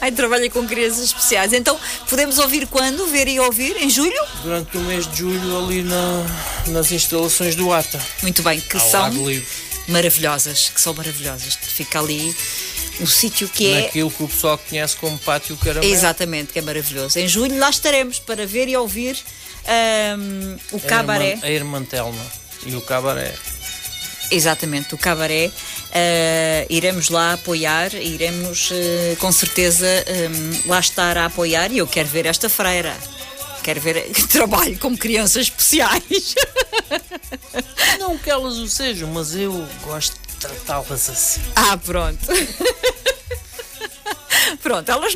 S1: Ai, trabalha com crianças especiais. Então, podemos ouvir quando? Ver e ouvir? Em julho?
S5: Durante o mês de julho, ali na- nas instalações do ATA.
S1: Muito bem, que
S5: Ao
S1: são
S5: ar livre.
S1: Maravilhosas, que são maravilhosas. Fica ali um sítio que é.
S5: Naquilo que o pessoal conhece como Pátio Caramelo.
S1: Exatamente, que é maravilhoso. Em julho lá estaremos para ver e ouvir ahm, o cabaré.
S5: A Irmã Telma e o cabaré.
S1: Exatamente, o cabaré. Ah, iremos lá apoiar, iremos eh, com certeza ahm, lá estar a apoiar e eu quero ver esta freira. Quero ver (laughs) trabalho com crianças especiais. (laughs) (laughs)
S5: Não que elas o sejam, mas eu gosto de tratá-las assim.
S1: Ah, pronto. Pronto, elas,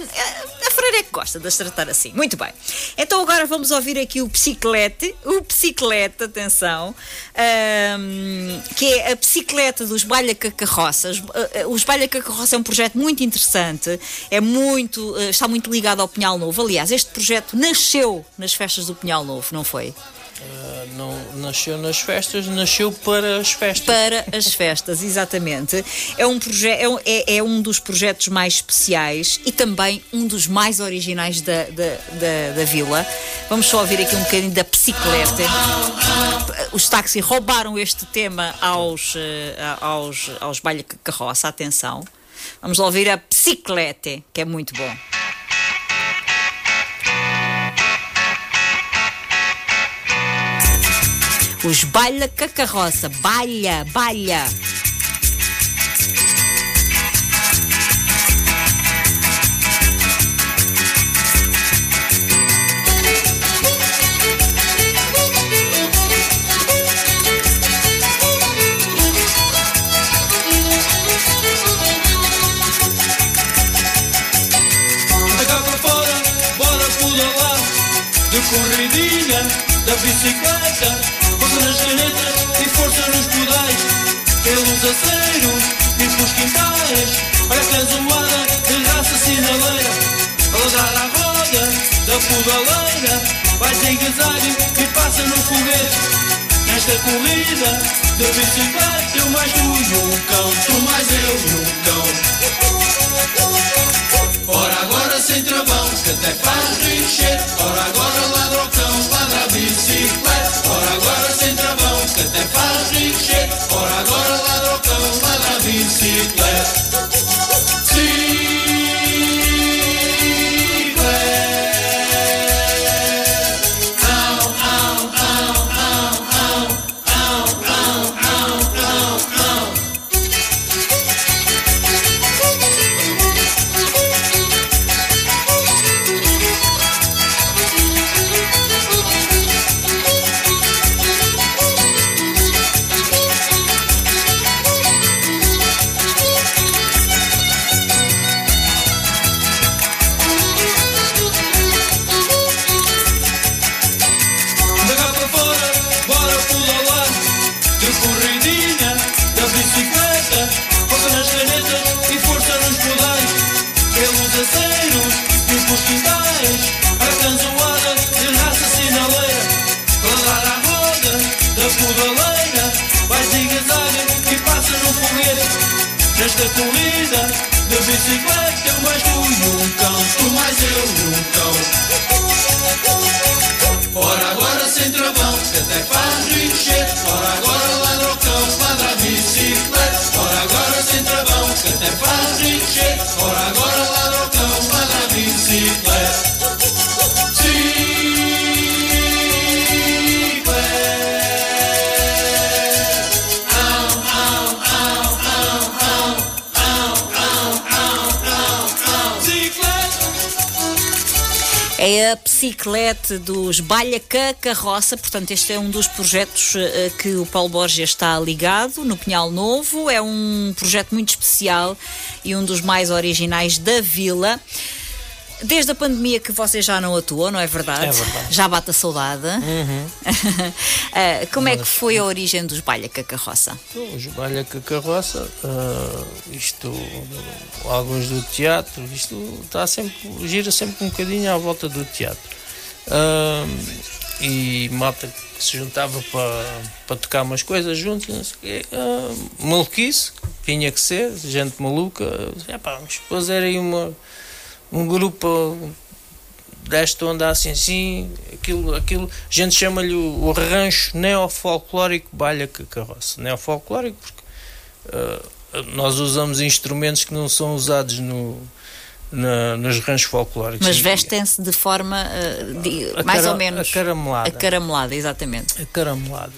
S1: a freira é que gosta de as tratar assim. Muito bem. Então agora vamos ouvir aqui o Biciclete. O Biciclete, atenção, ahm, que é a bicicleta dos Balha Carroças. Os Balha Carroça é um projeto muito interessante, é muito, eh, está muito ligado ao Pinhal Novo. Aliás, este projeto nasceu nas festas do Pinhal Novo, não foi?
S5: Ah, não nasceu nas festas, nasceu para as festas.
S1: para as festas, exatamente. É um, é, um- é, é um dos projetos mais especiais e também um dos mais originais da, da, da, da vila. Vamos só ouvir aqui um bocadinho da bicicleta. Os táxis roubaram este tema aos, eh, aos, aos baile carroça, atenção. Vamos lá ouvir a bicicleta, que é muito bom. Os Baila com a Carroça.
S4: Baila, baila. corridinha da bicicleta Força nas canetas e força nos pedais. Pelos aceiros e pelos quintais. Olha a canzoada de raça sinaleira. Ladrar à roda da pedaleira. Vai zigue-zague e passa no foguete. Nesta corrida da bicicleta Eu mais tu e um cão. Tu mais eu e um cão. Ora agora sem travão, que até faz rincher. Ora agora ladra o cão, ladra a bicicleta. glass.
S1: É a bicicleta dos Balhaca Carroça, portanto, este é um dos projetos eh, que o Paulo Borges está ligado no Pinhal Novo. É um projeto muito especial e um dos mais originais da vila. Desde a pandemia que vocês já não atuam, não é verdade?
S4: É verdade.
S1: Já bate a saudade. Ah, (laughs) como é que foi a origem dos Balhaca Carroça?
S4: Os Balha com a Carroça, ah, isto, alguns do teatro, isto está sempre, gira sempre um bocadinho à volta do teatro. Ah, e malta que se juntava para, para tocar umas coisas juntos, não sei o quê. Ah, maluquice, tinha que ser, gente maluca. Epá, vamos fazer aí uma, um grupo desta onda assim assim, aquilo, aquilo, a gente chama-lhe o, o rancho neofolclórico Balha que Carroça. Neofolclórico porque ah, nós usamos instrumentos que não são usados no, na- nos ranchos folclóricos.
S1: Mas vestem-se de forma ah, de-
S4: A
S1: mais ou menos
S4: acaramelada.
S1: acaramelada, exatamente.
S4: acaramelado.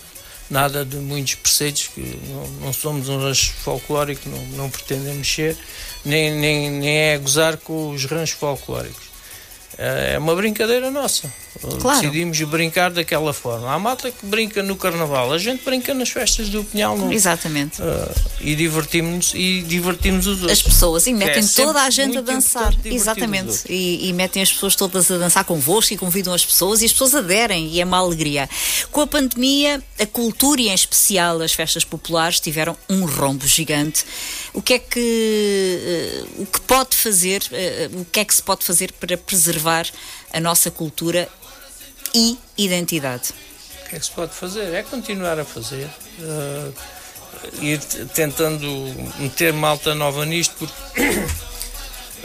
S4: Nada de muitos preceitos, que não, não somos um rancho folclórico, não, não pretendemos ser, nem, nem, nem é gozar com os ranchos folclóricos. É uma brincadeira nossa.
S1: Claro.
S4: Decidimos brincar daquela forma. Há malta que brinca no carnaval, a gente brinca nas festas do Pinhal Novo.
S1: Exatamente.
S4: Ah, e divertimos-nos e divertimos os outros.
S1: As pessoas e metem
S4: é
S1: toda a gente a dançar. Exatamente. E, e metem as pessoas todas a dançar convosco e convidam as pessoas e as pessoas aderem e é uma alegria. Com a pandemia, a cultura e em especial as festas populares tiveram um rombo gigante. O que é que eh, o que pode fazer, eh, o que é que se pode fazer para preservar a nossa cultura e identidade?
S4: O que é que se pode fazer? É continuar a fazer. ah, ir tentando meter malta nova nisto, porque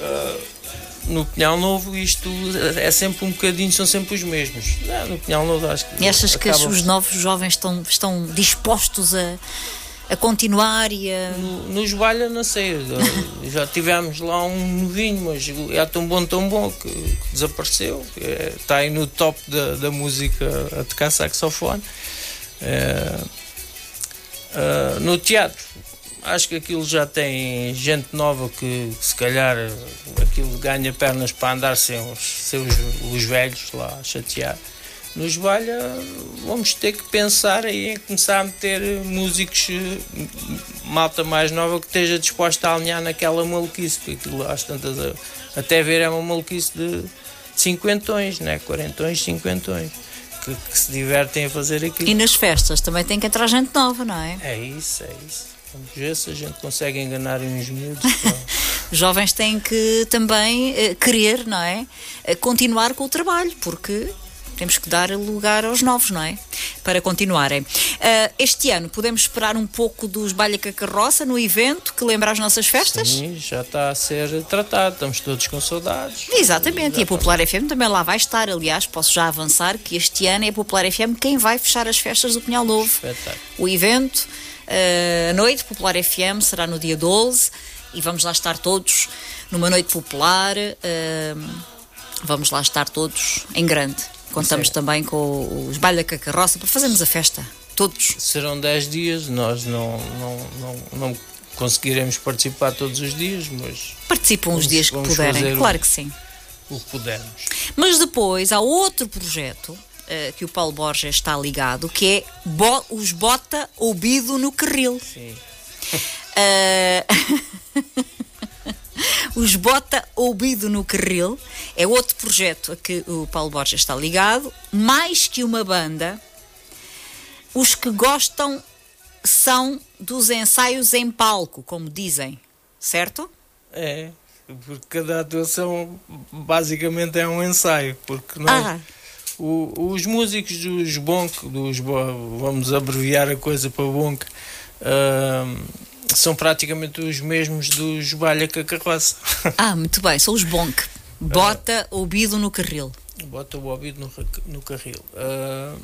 S4: ah, (coughs) no Pinhal Novo isto é sempre um bocadinho, são sempre os mesmos. Não, no Pinhal Novo acho que.
S1: E achas que
S4: acaba-
S1: os novos jovens estão, estão dispostos a, a continuar e a.
S4: No- Nos Balha, não sei, já- tivemos lá um novinho, mas é tão bom, tão bom que, que desapareceu. É, Está aí no top da, da música a tocar saxofone. É, ah, no teatro, acho que aquilo já tem gente nova que se calhar aquilo ganha pernas para andar sem os, sem os, os velhos lá a chatear. Nos Balha vamos ter que pensar aí em começar a meter músicos, eh, malta mais nova que esteja disposta a alinhar naquela maluquice, porque aquilo às tantas até ver é uma maluquice de, cinquentões, né? quarentões, cinquentões, que, que se divertem a fazer aquilo.
S1: E nas festas também tem que entrar gente nova, não é?
S4: É isso, é isso. Vamos ver se a gente consegue enganar uns miúdos. pá. (laughs)
S1: Os jovens têm que também eh, querer, não é? Eh, continuar com o trabalho, porque temos que dar lugar aos novos, não é? Para continuarem. Ah, este ano podemos esperar um pouco dos Balha Carroça no evento que lembra as nossas festas?
S4: Sim, já está a ser tratado, estamos todos com saudades.
S1: Exatamente, e a Popular FM também lá vai estar. Aliás, posso já avançar que este ano é a Popular FM quem vai fechar as festas do Pinhal Novo.
S4: Espetáculo.
S1: O evento, eh, a noite Popular FM, será no dia 12 e vamos lá estar todos numa noite popular. eh, vamos lá estar todos em grande. Contamos
S4: Sim.
S1: também com os Balha com a Carroça para fazermos a festa. Todos.
S4: Serão 10 dias, nós não, não, não, não conseguiremos participar todos os dias, mas
S1: Participam os
S4: Vamos-
S1: dias que puderem, claro que sim.
S4: o que pudermos.
S1: Mas depois há outro projeto eh, que o Paulo Borges está ligado, que é Bo- os Bota Ouvido no Carril.
S4: Sim.
S1: Eh, (laughs) (laughs) os Bota Ouvido no Carril é outro projeto a que o Paulo Borges está ligado. Mais que uma banda, os que gostam são dos ensaios em palco, como dizem, certo?
S4: É, porque cada atuação basicamente é um ensaio, porque nós,
S1: Ah.
S4: o- os músicos dos Bonk, dos, vamos abreviar a coisa para Bonk, ahm, são praticamente os mesmos dos Balha com a Carroça. (laughs)
S1: Ah, muito bem, são os Bonk. Bota Ouvido no Carril.
S4: Bota o ouvido no, no carril. Ah,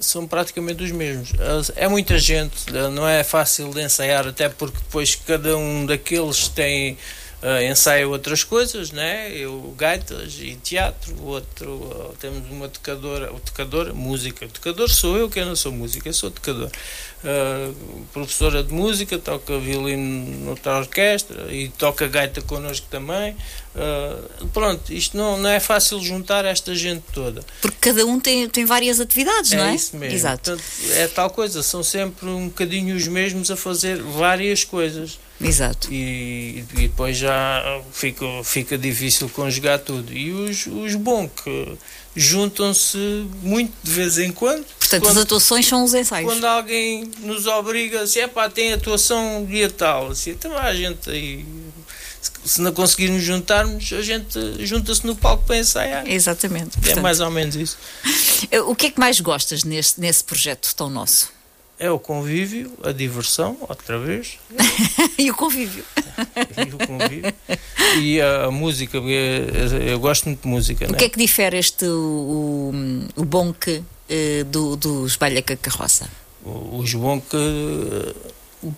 S4: são praticamente os mesmos. Ah, é muita gente, não é fácil de ensaiar, até porque depois cada um daqueles tem uh, ensaia outras coisas, né? Eu gaitas e teatro, o outro uh, temos uma tocadora, o tocador, música. O tocador sou eu que eu não sou música, eu sou tocador. Uh, professora de música, toca violino noutra orquestra e toca gaita connosco também. Uh, pronto, isto não, não é fácil juntar esta gente toda.
S6: Porque cada um tem, tem várias atividades,
S4: é
S6: não é?
S4: isso mesmo.
S6: Exato.
S4: Portanto, é tal coisa, são sempre um bocadinho os mesmos a fazer várias coisas.
S6: Exato.
S4: E, e depois já fica, fica difícil conjugar tudo. E os, os bons que juntam-se muito de vez em quando.
S6: Portanto,
S4: quando,
S6: as atuações são os ensaios.
S4: quando alguém nos obriga, assim, é pá, tem atuação dia tal, assim, então a gente aí, se- se não conseguirmos juntarmos, a gente junta-se no palco para ensaiar.
S6: Exatamente.
S4: É
S6: Portanto,
S4: mais ou menos isso. (laughs)
S6: O que é que mais gostas neste, nesse projeto tão nosso?
S4: É o convívio, a diversão, outra vez, (laughs)
S6: e o convívio. (laughs)
S4: e o convívio, e a, música, porque eu gosto muito de música,
S6: O
S4: né?
S6: que é que difere este, o, o, o bonque eh, do, dos Balha Carroça?
S4: Os bons que. Os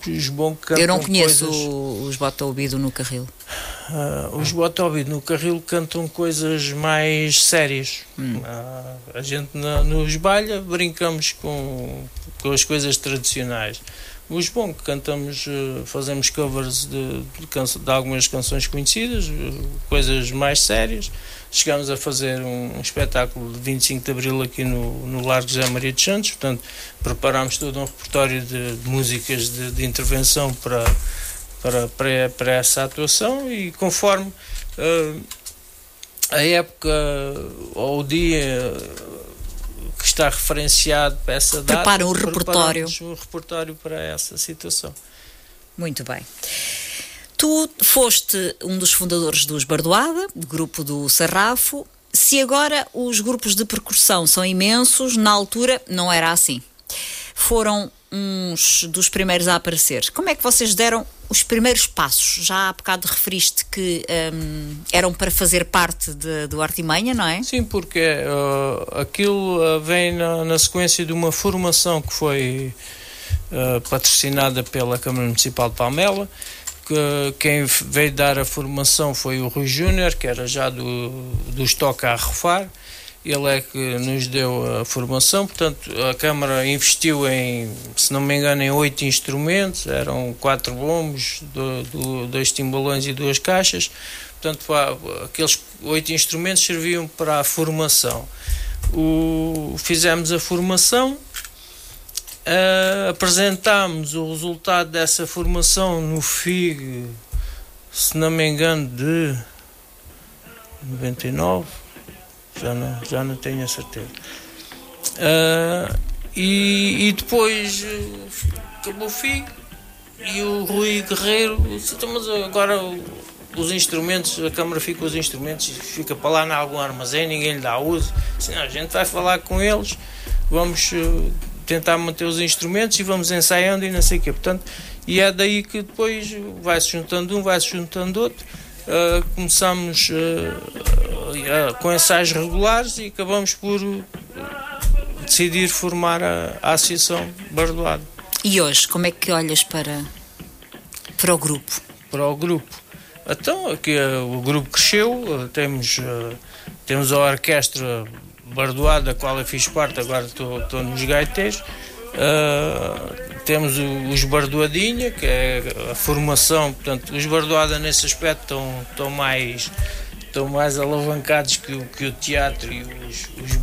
S4: que
S6: Eu não conheço
S4: coisas-
S6: os Bota Ouvido no Carril.
S4: Ah, os Bota Ouvido no carril cantam coisas mais sérias. Ah, a gente na, nos balha brincamos com, com as coisas tradicionais. Os bons que cantamos, eh, fazemos covers de, de, canso- de algumas canções conhecidas, eh, coisas mais sérias. Chegámos a fazer um, um espetáculo de 25 de Abril aqui no, no Largo José Maria de Santos, portanto, preparámos todo um repertório de, de músicas de, de intervenção para, para, para, para essa atuação e conforme eh, a época ou o dia que está referenciado para essa data,
S6: Preparam o repertório.
S4: um repertório para essa situação.
S6: Muito bem. Tu foste um dos fundadores dos Bardoada, grupo do Sarrafo. Se agora os grupos de percussão são imensos, na altura não era assim. Foram uns dos primeiros a aparecer. Como é que vocês deram os primeiros passos? Já há bocado referiste que hum, eram para fazer parte de- do Artimanha, não é?
S4: Sim, porque eh, aquilo eh, vem na, na sequência de uma formação que foi eh, patrocinada pela Câmara Municipal de Palmela. Que, quem veio dar a formação foi o Rui Júnior, que era já do, do Estoque a Arrofar. Ele é que nos deu a formação, portanto, a Câmara investiu em, se não me engano, em oito instrumentos, eram quatro bombos, do, do, dois timbalões e duas caixas. Portanto, aqueles oito instrumentos serviam para a formação. O, fizemos a formação, ah, apresentámos o resultado dessa formação no FIG, se não me engano, de 99, já não, já não tenho a certeza. Ah, e, e depois eh, acabou o FIG e o Rui Guerreiro disse, "Então, mas agora os instrumentos, a Câmara fica com os instrumentos fica para lá em algum armazém, ninguém lhe dá uso. Assim, "Não, a gente vai falar com eles, vamos tentar manter os instrumentos e vamos ensaiando e não sei o quê. Portanto, e é daí que depois vai-se juntando um, vai-se juntando outro. Ah, começamos ah, ah, com ensaios regulares e acabamos por ah, decidir formar a, a Associação Bardoado
S6: E hoje, como é que olhas para, para o grupo?
S4: para o grupo. Então, aqui o grupo cresceu, temos, temos a orquestra Bardoada, da qual eu fiz parte, agora estou nos gaiteiros. Eh, temos o- os Bardoadinha, que é a formação, portanto, os Bardoada nesse aspecto estão, estão, mais, estão mais alavancados que, o- que o teatro e os, os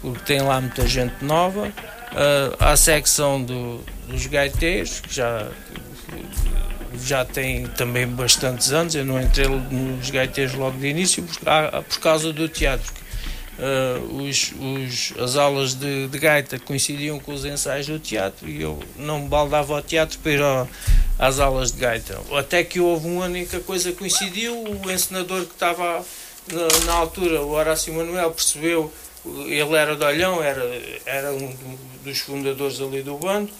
S4: porque tem lá muita gente nova. Eh, há a secção do, dos gaiteiros, que já já tem também bastantes anos. Eu não entrei nos gaiteiros logo de início por, ah, por causa do teatro. Ah, os, os- as aulas de, de gaita coincidiam com os ensaios do teatro e eu não baldava ao teatro para ir às aulas de gaita. Até que houve um ano em que coisa coincidiu, o encenador que estava na, na altura, o Horácio Manuel, percebeu, ele era de Olhão, era, era um do- dos fundadores ali do bando,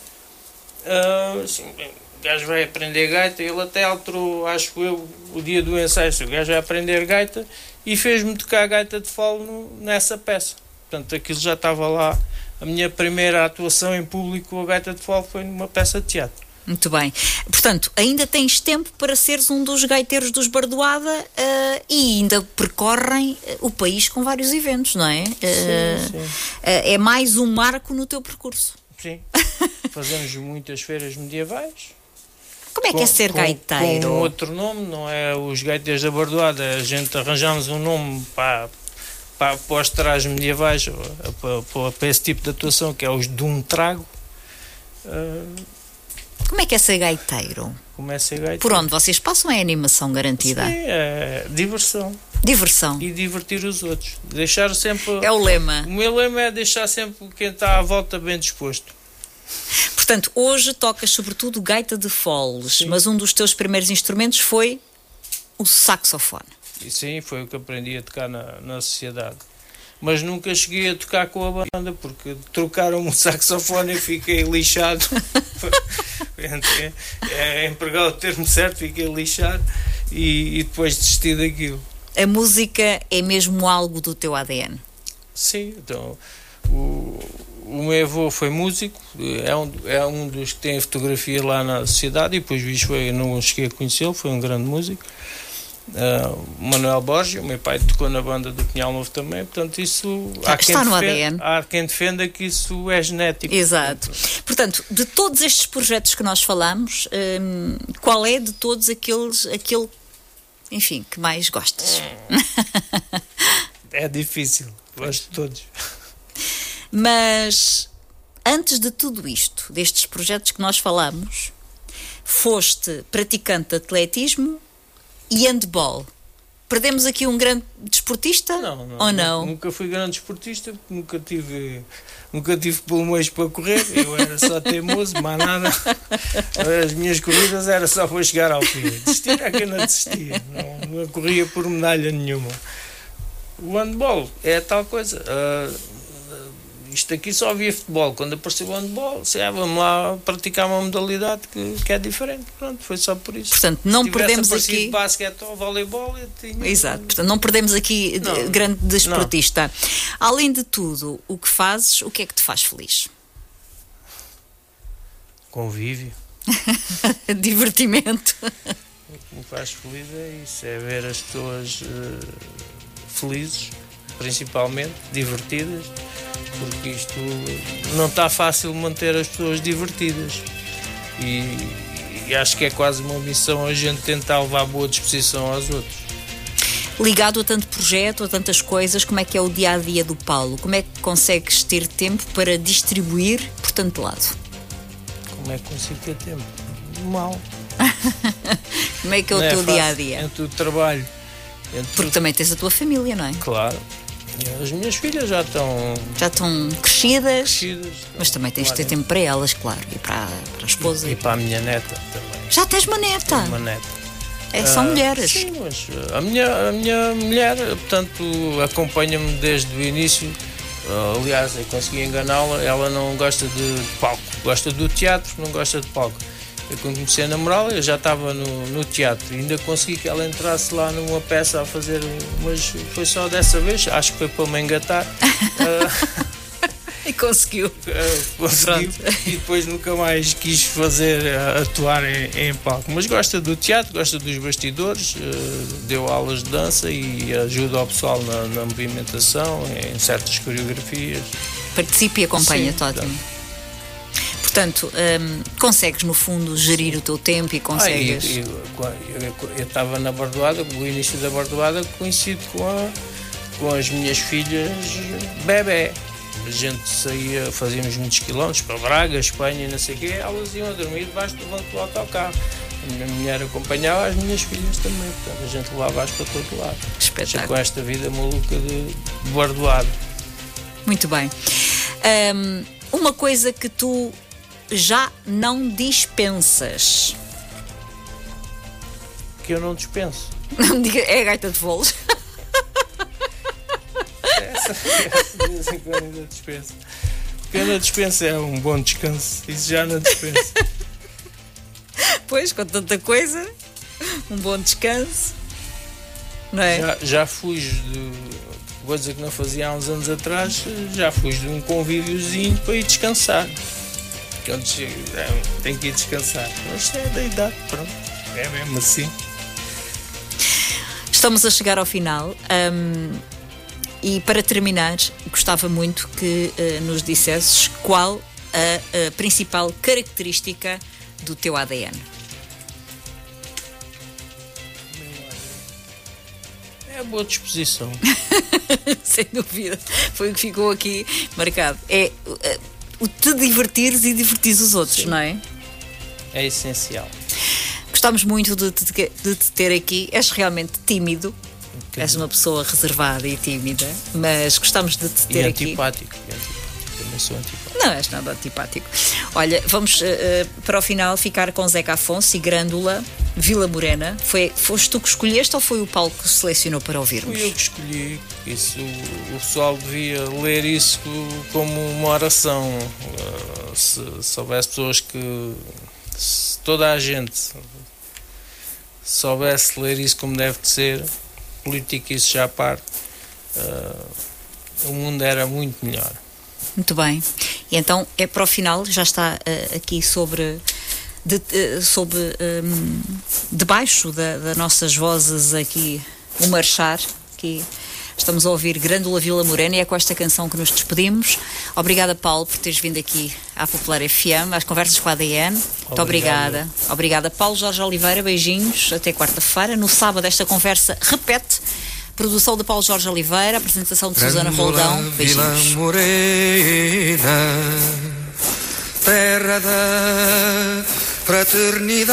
S4: ah, assim, o gajo vai aprender gaita, ele até alterou, acho eu, o dia do ensaio, o gajo vai aprender gaita e fez-me tocar a gaita de fole no- nessa peça. Portanto, aquilo já estava lá. A minha primeira atuação em público a gaita de fole foi numa peça de teatro.
S1: Muito bem. Portanto, ainda tens tempo para seres um dos gaiteiros dos Bardoada eh, e ainda percorrem eh, o país com vários eventos, não é? Eh,
S4: sim.
S1: eh, é mais um marco no teu percurso.
S4: Sim. (laughs) Fazemos muitas feiras medievais.
S1: Como é que é ser
S4: com,
S1: gaiteiro?
S4: Com outro nome, não é os gaiteiros da Bardoada. A gente arranjamos um nome para, para, para os trajes medievais, para, para, esse tipo de atuação, que é os de um trago. Ah,
S1: Como é que é ser gaiteiro?
S4: começa a gaita.
S1: Por onde vocês passam é animação garantida.
S4: Sim, é diversão.
S1: Diversão.
S4: E divertir os outros. Deixar sempre.
S1: É o lema.
S4: O meu lema é deixar sempre quem está à volta bem disposto.
S1: Portanto, hoje tocas sobretudo gaita de foles, mas um dos teus primeiros instrumentos foi o saxofone.
S4: Sim, foi o que aprendi a tocar na, na sociedade. Mas nunca cheguei a tocar com a banda, porque trocaram-me o saxofone e fiquei lixado. (laughs) é, é empregar o termo certo, fiquei lixado e, e depois desisti daquilo.
S1: A música é mesmo algo do teu ADN.
S4: Sim, então o, o meu avô foi músico, é um, é um dos que tem fotografia lá na sociedade, e depois foi, eu não cheguei a conhecê-lo, foi um grande músico. Uh, Manuel Borges, o meu pai tocou na banda do Pinhal Novo também, portanto isso há quem, defenda, há quem defenda que isso é genético.
S1: Exato. Portanto, de todos estes projetos que nós falamos, hum, qual é de todos aqueles, aquele, enfim, que mais gostas?
S4: É difícil, gosto de todos. (laughs)
S1: Mas antes de tudo isto, destes projetos que nós falamos, foste praticante de atletismo e handball. Perdemos aqui um grande desportista?
S4: Não, não,
S1: Ou não?
S4: Nunca fui grande esportista, porque nunca tive, nunca tive pulmões para correr, eu era só teimoso, mais nada. As minhas corridas era só para chegar ao fim. Desistir é que não desistia, não, não corria por medalha nenhuma. O handball é tal coisa. ah, isto aqui só havia futebol. Quando apareceu o handball, se vamos lá praticar uma modalidade que, que é diferente. Pronto, foi só por isso.
S1: Portanto, não perdemos aqui-
S4: basquete ou voleibol, eu tinha.
S1: Exato, portanto, não perdemos aqui de-
S4: Não.
S1: grande desportista. Além de tudo, o que fazes, o que é que te faz feliz?
S4: Convívio. (laughs)
S1: Divertimento.
S4: O que me faz feliz é isso, é ver as pessoas eh, felizes, principalmente, divertidas, porque isto não está fácil manter as pessoas divertidas. E, e acho que é quase uma missão a gente tentar levar boa disposição aos outros.
S1: Ligado a tanto projeto, a tantas coisas, como é que é o dia a dia do Paulo? Como é que consegues ter tempo para distribuir por tanto lado?
S4: Como é que consigo ter tempo? Mal. (laughs)
S1: Como é que é o
S4: Não
S1: teu
S4: fácil.
S1: dia a dia?
S4: Entre o trabalho, entre
S1: Porque também tens a tua família, não é?
S4: Claro. E As minhas filhas já estão
S1: Já estão crescidas,
S4: crescidas.
S1: mas também tens de ter tempo para elas, claro, e para, para a esposa.
S4: E para a minha neta também.
S1: Já tens uma neta.
S4: Uma neta.
S1: É, são
S4: Ah,
S1: mulheres.
S4: Sim, mas uh, a minha, a minha mulher, portanto, acompanha-me desde o início. Uh, aliás, eu consegui enganá-la. Ela não gosta de palco, gosta do teatro, não gosta de palco. Eu, quando comecei a namorá-la, eu já estava no, no teatro. Ainda consegui que ela entrasse lá numa peça a fazer, mas foi só dessa vez. Acho que foi para me engatar. Uh, (laughs)
S1: E conseguiu.
S4: Uh, consegui e depois nunca mais quis fazer uh, atuar em, em palco. Mas gosta do teatro, gosta dos bastidores, uh, deu aulas de dança e ajuda o pessoal na, na movimentação, em certas coreografias.
S1: Participa e acompanha-te,
S4: Sim,
S1: ótimo. Portanto, hum, consegues no fundo gerir o teu tempo e
S4: Ah,
S1: consegues.
S4: qua- eu- eu estava na Bardoada, o início da Bardoada coincide com, a, com as minhas filhas bebê. A gente saía, fazíamos muitos quilómetros para Braga, Espanha e não sei o quê, elas iam a dormir debaixo do banco do autocarro. A minha mulher acompanhava as minhas filhas também, portanto a gente levava-as para todo lado. Já com
S1: Espetáculo.
S4: esta vida maluca de, de Bardoada.
S1: Muito bem. Hum, uma coisa que tu já não dispensas.
S4: Que eu não dispenso.
S1: Não me diga, é a gaita de volos.
S4: Essa, essa de vez em quando ainda dispenso. Porque eu não dispenso é um bom descanso. Isso já não dispenso.
S1: Pois, com tanta coisa, um bom descanso. Não é?
S4: Já, já fujo de coisa que não fazia há uns anos atrás, já fujo de um convíviozinho para ir descansar. Quando chego, é, tenho que ir descansar. Mas é da idade, pronto. É mesmo assim.
S1: Estamos a chegar ao final. hum, e para terminar, gostava muito que eh, nos dissesses qual a, a principal característica do teu ADN.
S4: É a boa disposição. (laughs)
S1: Sem dúvida. Foi o que ficou aqui marcado. É eh, o te divertires e divertires os outros, não é?
S4: É essencial.
S1: Gostamos muito de te, de te ter aqui. És realmente tímido. És uma pessoa reservada e tímida, mas gostamos de te
S4: E
S1: ter aqui.
S4: antipático. e antipático. Também sou antipático.
S1: Não és nada antipático. Olha, vamos eh, para o final ficar com Zeca Afonso e Grândola, Vila Morena. Foi, foste tu que escolheste ou foi o Paulo que selecionou para ouvirmos?
S4: Fui eu que escolhi. Isso, o pessoal devia ler isso como uma oração. Uh, se, se houvesse pessoas que. Se toda a gente soubesse ler isso como deve de ser, política isso já parte, uh, o mundo era muito melhor.
S1: Muito bem. E então é para o final, já está eh, aqui sobre. De, eh, sobre hum, debaixo da, das nossas vozes aqui o marchar aqui estamos a ouvir Grândola Vila Morena e é com esta canção que nos despedimos. Obrigada Paulo por teres vindo aqui à Popular FM às conversas com a ADN muito obrigada. Obrigada Paulo. Jorge Oliveira beijinhos. Até quarta-feira. No sábado esta conversa repete. Produção de Paulo Jorge Oliveira apresentação de Susana Roldão.
S7: Vila
S1: beijinhos.
S7: Morena, terra da fraternidade.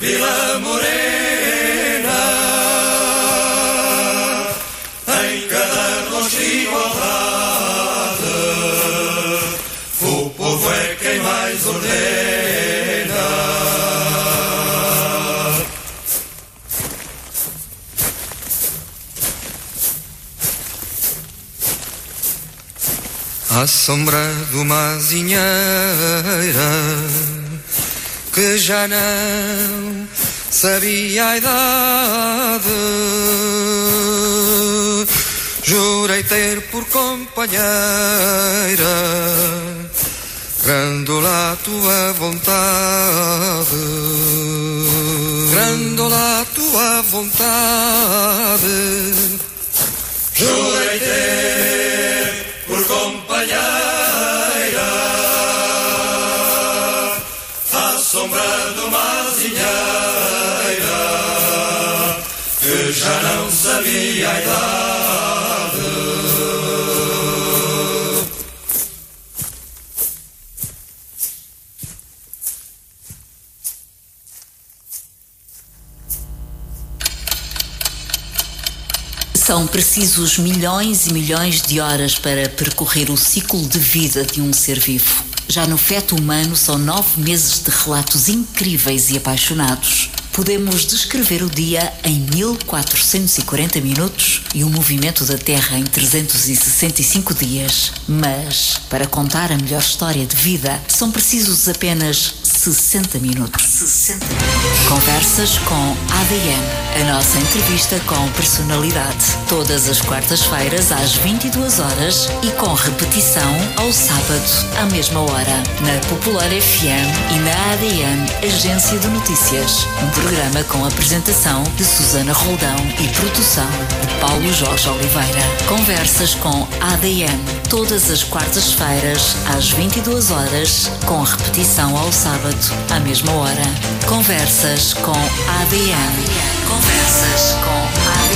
S7: Vila Morena, em cada rosto igualdade. O povo é quem mais ordena. À sombra de uma azinheira que já não sabia a idade. Jurei ter por companheira Grândola a tua vontade Grândola a tua vontade Jurei ter por companheira sombra de uma azinheira Que já não sabia a idade
S8: São precisos milhões e milhões de horas para percorrer o ciclo de vida de um ser vivo. Já no feto humano são nove meses de relatos incríveis e apaixonados. Podemos descrever o dia em 1440 minutos e o movimento da Terra em 365 dias. Mas, para contar a melhor história de vida, são precisos apenas
S1: 60 minutos. 60 minutos. Conversas com ADN. A nossa entrevista com personalidade. Todas as quartas-feiras às 22 horas e com repetição ao sábado à mesma hora. Na Popular FM e na ADN Agência de Notícias. Um programa com apresentação de Susana Roldão e produção de Paulo Jorge Oliveira. Conversas com ADN. Todas as quartas-feiras às 22 horas com repetição ao sábado à mesma hora. Conversas com ADN. Conversas com ADN.